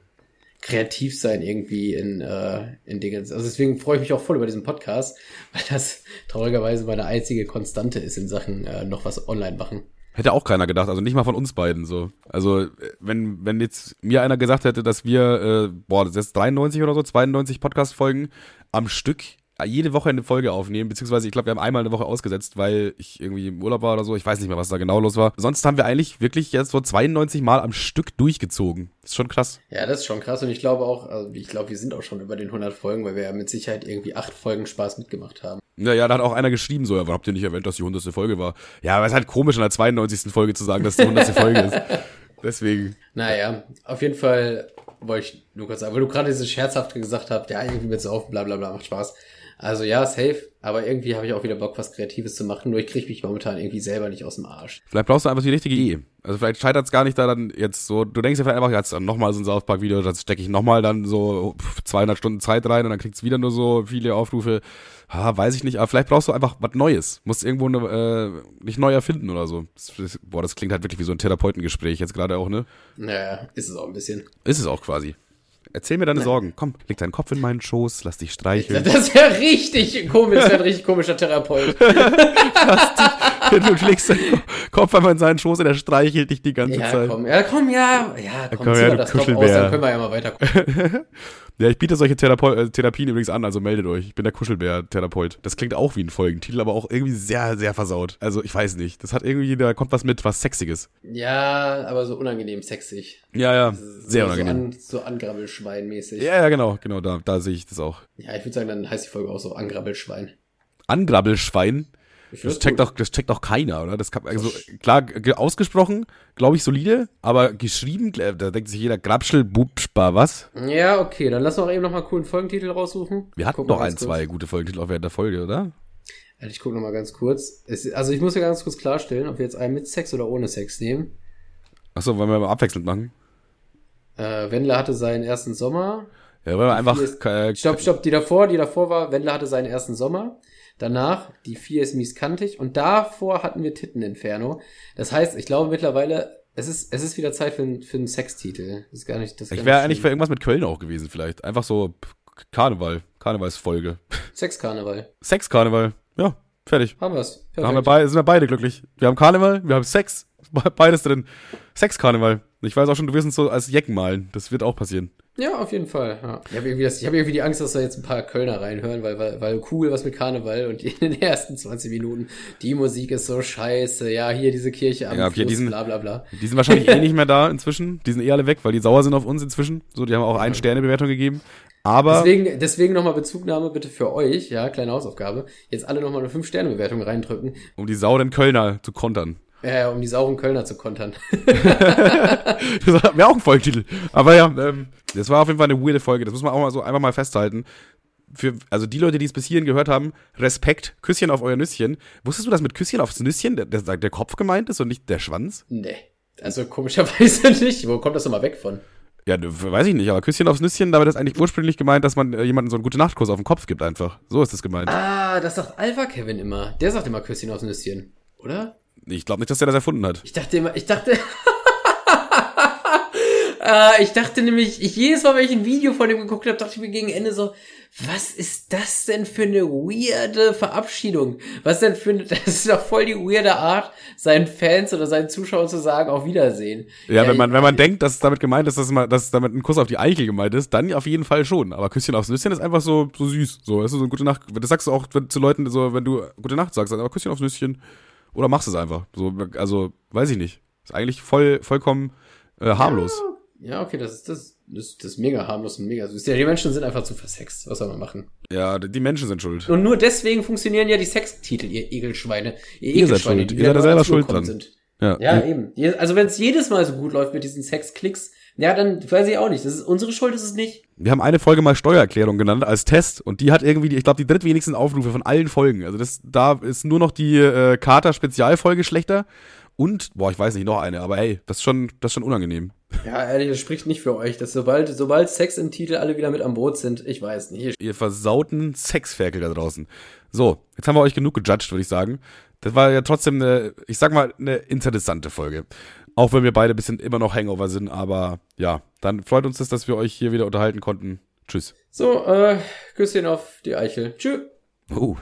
kreativ sein irgendwie in, äh, in Dingen. Also deswegen freue ich mich auch voll über diesen Podcast, weil das traurigerweise meine einzige Konstante ist in Sachen äh, noch was online machen. Hätte auch keiner gedacht, also nicht mal von uns beiden so. Also wenn, wenn jetzt mir einer gesagt hätte, dass wir, äh, boah, das ist 93 oder so, 92 Podcast-Folgen am Stück jede Woche eine Folge aufnehmen, beziehungsweise ich glaube, wir haben einmal eine Woche ausgesetzt, weil ich irgendwie im Urlaub war oder so. Ich weiß nicht mehr, was da genau los war. Sonst haben wir eigentlich wirklich jetzt so 92 Mal am Stück durchgezogen. Das ist schon krass. Ja, das ist schon krass und ich glaube auch, also ich glaube, wir sind auch schon über den 100 Folgen, weil wir ja mit Sicherheit irgendwie acht Folgen Spaß mitgemacht haben. Ja, ja, da hat auch einer geschrieben so, ja, warum habt ihr nicht erwähnt, dass die 100. Folge war? Ja, aber es ist halt komisch in der 92. Folge zu sagen, dass die 100. Folge ist. Deswegen. Naja, auf jeden Fall wollte ich nur kurz sagen, weil du gerade dieses Scherzhafte gesagt hast, ja, irgendwie mit so auf, bla bla bla, macht Spaß. Also ja, safe, aber irgendwie habe ich auch wieder Bock, was Kreatives zu machen, nur ich kriege mich momentan irgendwie selber nicht aus dem Arsch. Vielleicht brauchst du einfach die richtige Idee. Also vielleicht scheitert es gar nicht da dann jetzt so, du denkst ja vielleicht einfach, jetzt nochmal so ein South Park Video, das stecke ich nochmal dann so 200 Stunden Zeit rein und dann kriegst du wieder nur so viele Aufrufe. Ha, weiß ich nicht, aber vielleicht brauchst du einfach was Neues. Musst irgendwo eine, äh, nicht neu erfinden oder so. Boah, das klingt halt wirklich wie so ein Therapeutengespräch jetzt gerade auch, ne? Naja, ist es auch ein bisschen. Ist es auch quasi. Erzähl mir deine Sorgen. Komm, leg deinen Kopf in meinen Schoß, lass dich streicheln. Das wäre richtig komisch, das wäre ein richtig komischer Therapeut. lass dich du legst deinen Kopf einmal in seinen Schoß und er streichelt dich die ganze Ja, Zeit. komm, ja, komm, ja, ja, komm, komm, zieh ja, mal du das Top aus, Kuschelbär. dann können wir ja mal weiter gucken. Ja, ich biete solche Therapo äh, Therapien übrigens an, also meldet euch. Ich bin der Kuschelbär-Therapeut. Das klingt auch wie ein Folgentitel, aber auch irgendwie sehr, sehr versaut. Also ich weiß nicht. Das hat irgendwie, da kommt was mit, was Sexiges. Ja, aber so unangenehm sexig. Ja, ja, So- sehr so unangenehm. An, so Angrabbelschwein-mäßig. Ja, ja, genau, genau, da, da sehe ich das auch. Ja, ich würde sagen, dann heißt die Folge auch so Angrabbelschwein. Angrabbelschwein, das checkt auch, das checkt auch keiner, oder? Das kann, also, klar, ge- ausgesprochen, glaube ich, solide, aber geschrieben, äh, da denkt sich jeder Grabschel, Bubspa, was? Ja, okay, dann lass doch eben noch mal einen coolen Folgentitel raussuchen. Wir hatten doch mal ein, zwei kurz. gute Folgentitel auch während der Folge, oder? Also ich gucke noch mal ganz kurz. Es, also ich muss ja ganz kurz klarstellen, ob wir jetzt einen mit Sex oder ohne Sex nehmen. Achso, wollen wir mal abwechselnd machen? Äh, Wendler hatte seinen ersten Sommer. Ja, wollen wir einfach, ist- äh, Stopp, stopp, die davor, die davor war, Wendler hatte seinen ersten Sommer. Danach, die vier ist mies kantig. Und davor hatten wir Titteninferno. Das heißt, ich glaube mittlerweile, es ist, es ist wieder Zeit für, einen- für einen Sextitel. Das ist gar nicht, das ich wäre eigentlich für irgendwas mit Köln auch gewesen, vielleicht. Einfach so Karneval, Karnevalsfolge. Sexkarneval. Sex-Karneval, ja, fertig. Haben wir's. Da haben wir beide, sind wir beide glücklich. Wir haben Karneval, wir haben Sex, beides drin. Sex-Karneval. Ich weiß auch schon, du wirst uns so als Jecken malen. Das wird auch passieren. Ja, auf jeden Fall. Ja. Ich habe irgendwie, das- ich hab irgendwie die Angst, dass da jetzt ein paar Kölner reinhören, weil, weil, weil cool was mit Karneval und in den ersten 20 Minuten, die Musik ist so scheiße, ja, hier diese Kirche am Ja, okay, Fluss, diesen- bla bla bla. Die sind wahrscheinlich eh nicht mehr da inzwischen. Die sind eh alle weg, weil die sauer sind auf uns inzwischen. So, die haben auch eine Sternebewertung gegeben. Aber Deswegen, deswegen nochmal Bezugnahme bitte für euch, ja, kleine Hausaufgabe. Jetzt alle nochmal eine 5-Sterne-Bewertung reindrücken, um die sauren Kölner zu kontern. Äh, um die sauren Kölner zu kontern. Das wäre auch ein Folgetitel. Aber ja, ähm, das war auf jeden Fall eine weirde Folge. Das muss man auch mal so einfach mal festhalten. Für, also die Leute, die es bis hierhin gehört haben, Respekt, Küsschen auf euer Nüsschen. Wusstest du, dass mit Küsschen aufs Nüsschen der, der, der Kopf gemeint ist und nicht der Schwanz? nee. Also komischerweise nicht. Wo kommt das immer weg von? Ja, ne, weiß ich nicht, aber Küsschen aufs Nüsschen, damit ist eigentlich ursprünglich gemeint, dass man äh, jemandem so einen gute Nachtkuss auf den Kopf gibt einfach. So ist es gemeint. Ah, das sagt Alpha Kevin immer. Der sagt immer Küsschen aufs Nüsschen. Oder? Ich glaube nicht, dass der das erfunden hat. Ich dachte immer, ich dachte. äh, ich dachte nämlich, ich jedes Mal, wenn ich ein Video von dem geguckt habe, dachte ich mir gegen Ende so, was ist das denn für eine weirde Verabschiedung? Was denn für eine, das ist doch voll die weirde Art, seinen Fans oder seinen Zuschauern zu sagen, auf Wiedersehen. Ja, wenn man, wenn man denkt, dass damit gemeint ist, dass, man, dass damit ein Kuss auf die Eichel gemeint ist, dann auf jeden Fall schon. Aber Küsschen aufs Nüsschen ist einfach so, so süß. So, weißt du, so eine gute Nacht. Das sagst du auch zu Leuten, so, wenn du gute Nacht sagst, aber Küsschen aufs Nüsschen. Oder machst es einfach. So, also, weiß ich nicht. Ist eigentlich voll, vollkommen äh, harmlos. Ja, okay, das ist, das, das, das ist mega harmlos und mega süß. Ja, die Menschen sind einfach zu versext. Was soll man machen? Ja, die Menschen sind schuld. Und nur deswegen funktionieren ja die Sextitel, ihr Ekelschweine. Ihr, Ihr seid Ekelschweine, schuld. die Ihr seid da selber schuld dran. Sind. Ja, Ja, eben. Also wenn es jedes Mal so gut läuft mit diesen Sexklicks, ja, dann weiß ich auch nicht. Das ist unsere Schuld, ist es nicht. Wir haben eine Folge mal Steuererklärung genannt als Test und die hat irgendwie, ich glaube, die drittwenigsten Aufrufe von allen Folgen. Also das, da ist nur noch die äh, Kater-Spezialfolge schlechter und, boah, ich weiß nicht, noch eine, aber hey, das ist schon, das ist schon unangenehm. Ja, ehrlich, das spricht nicht für euch, dass sobald, sobald Sex im Titel alle wieder mit am Boot sind, ich weiß nicht. Ihr versauten Sexferkel da draußen. So, jetzt haben wir euch genug gejudged, würde ich sagen. Das war ja trotzdem eine, ich sag mal, eine interessante Folge. Auch wenn wir beide ein bisschen immer noch Hangover sind, aber ja, dann freut uns das, dass wir euch hier wieder unterhalten konnten. Tschüss. So, äh, Küsschen auf die Eichel. Tschüss. Uh.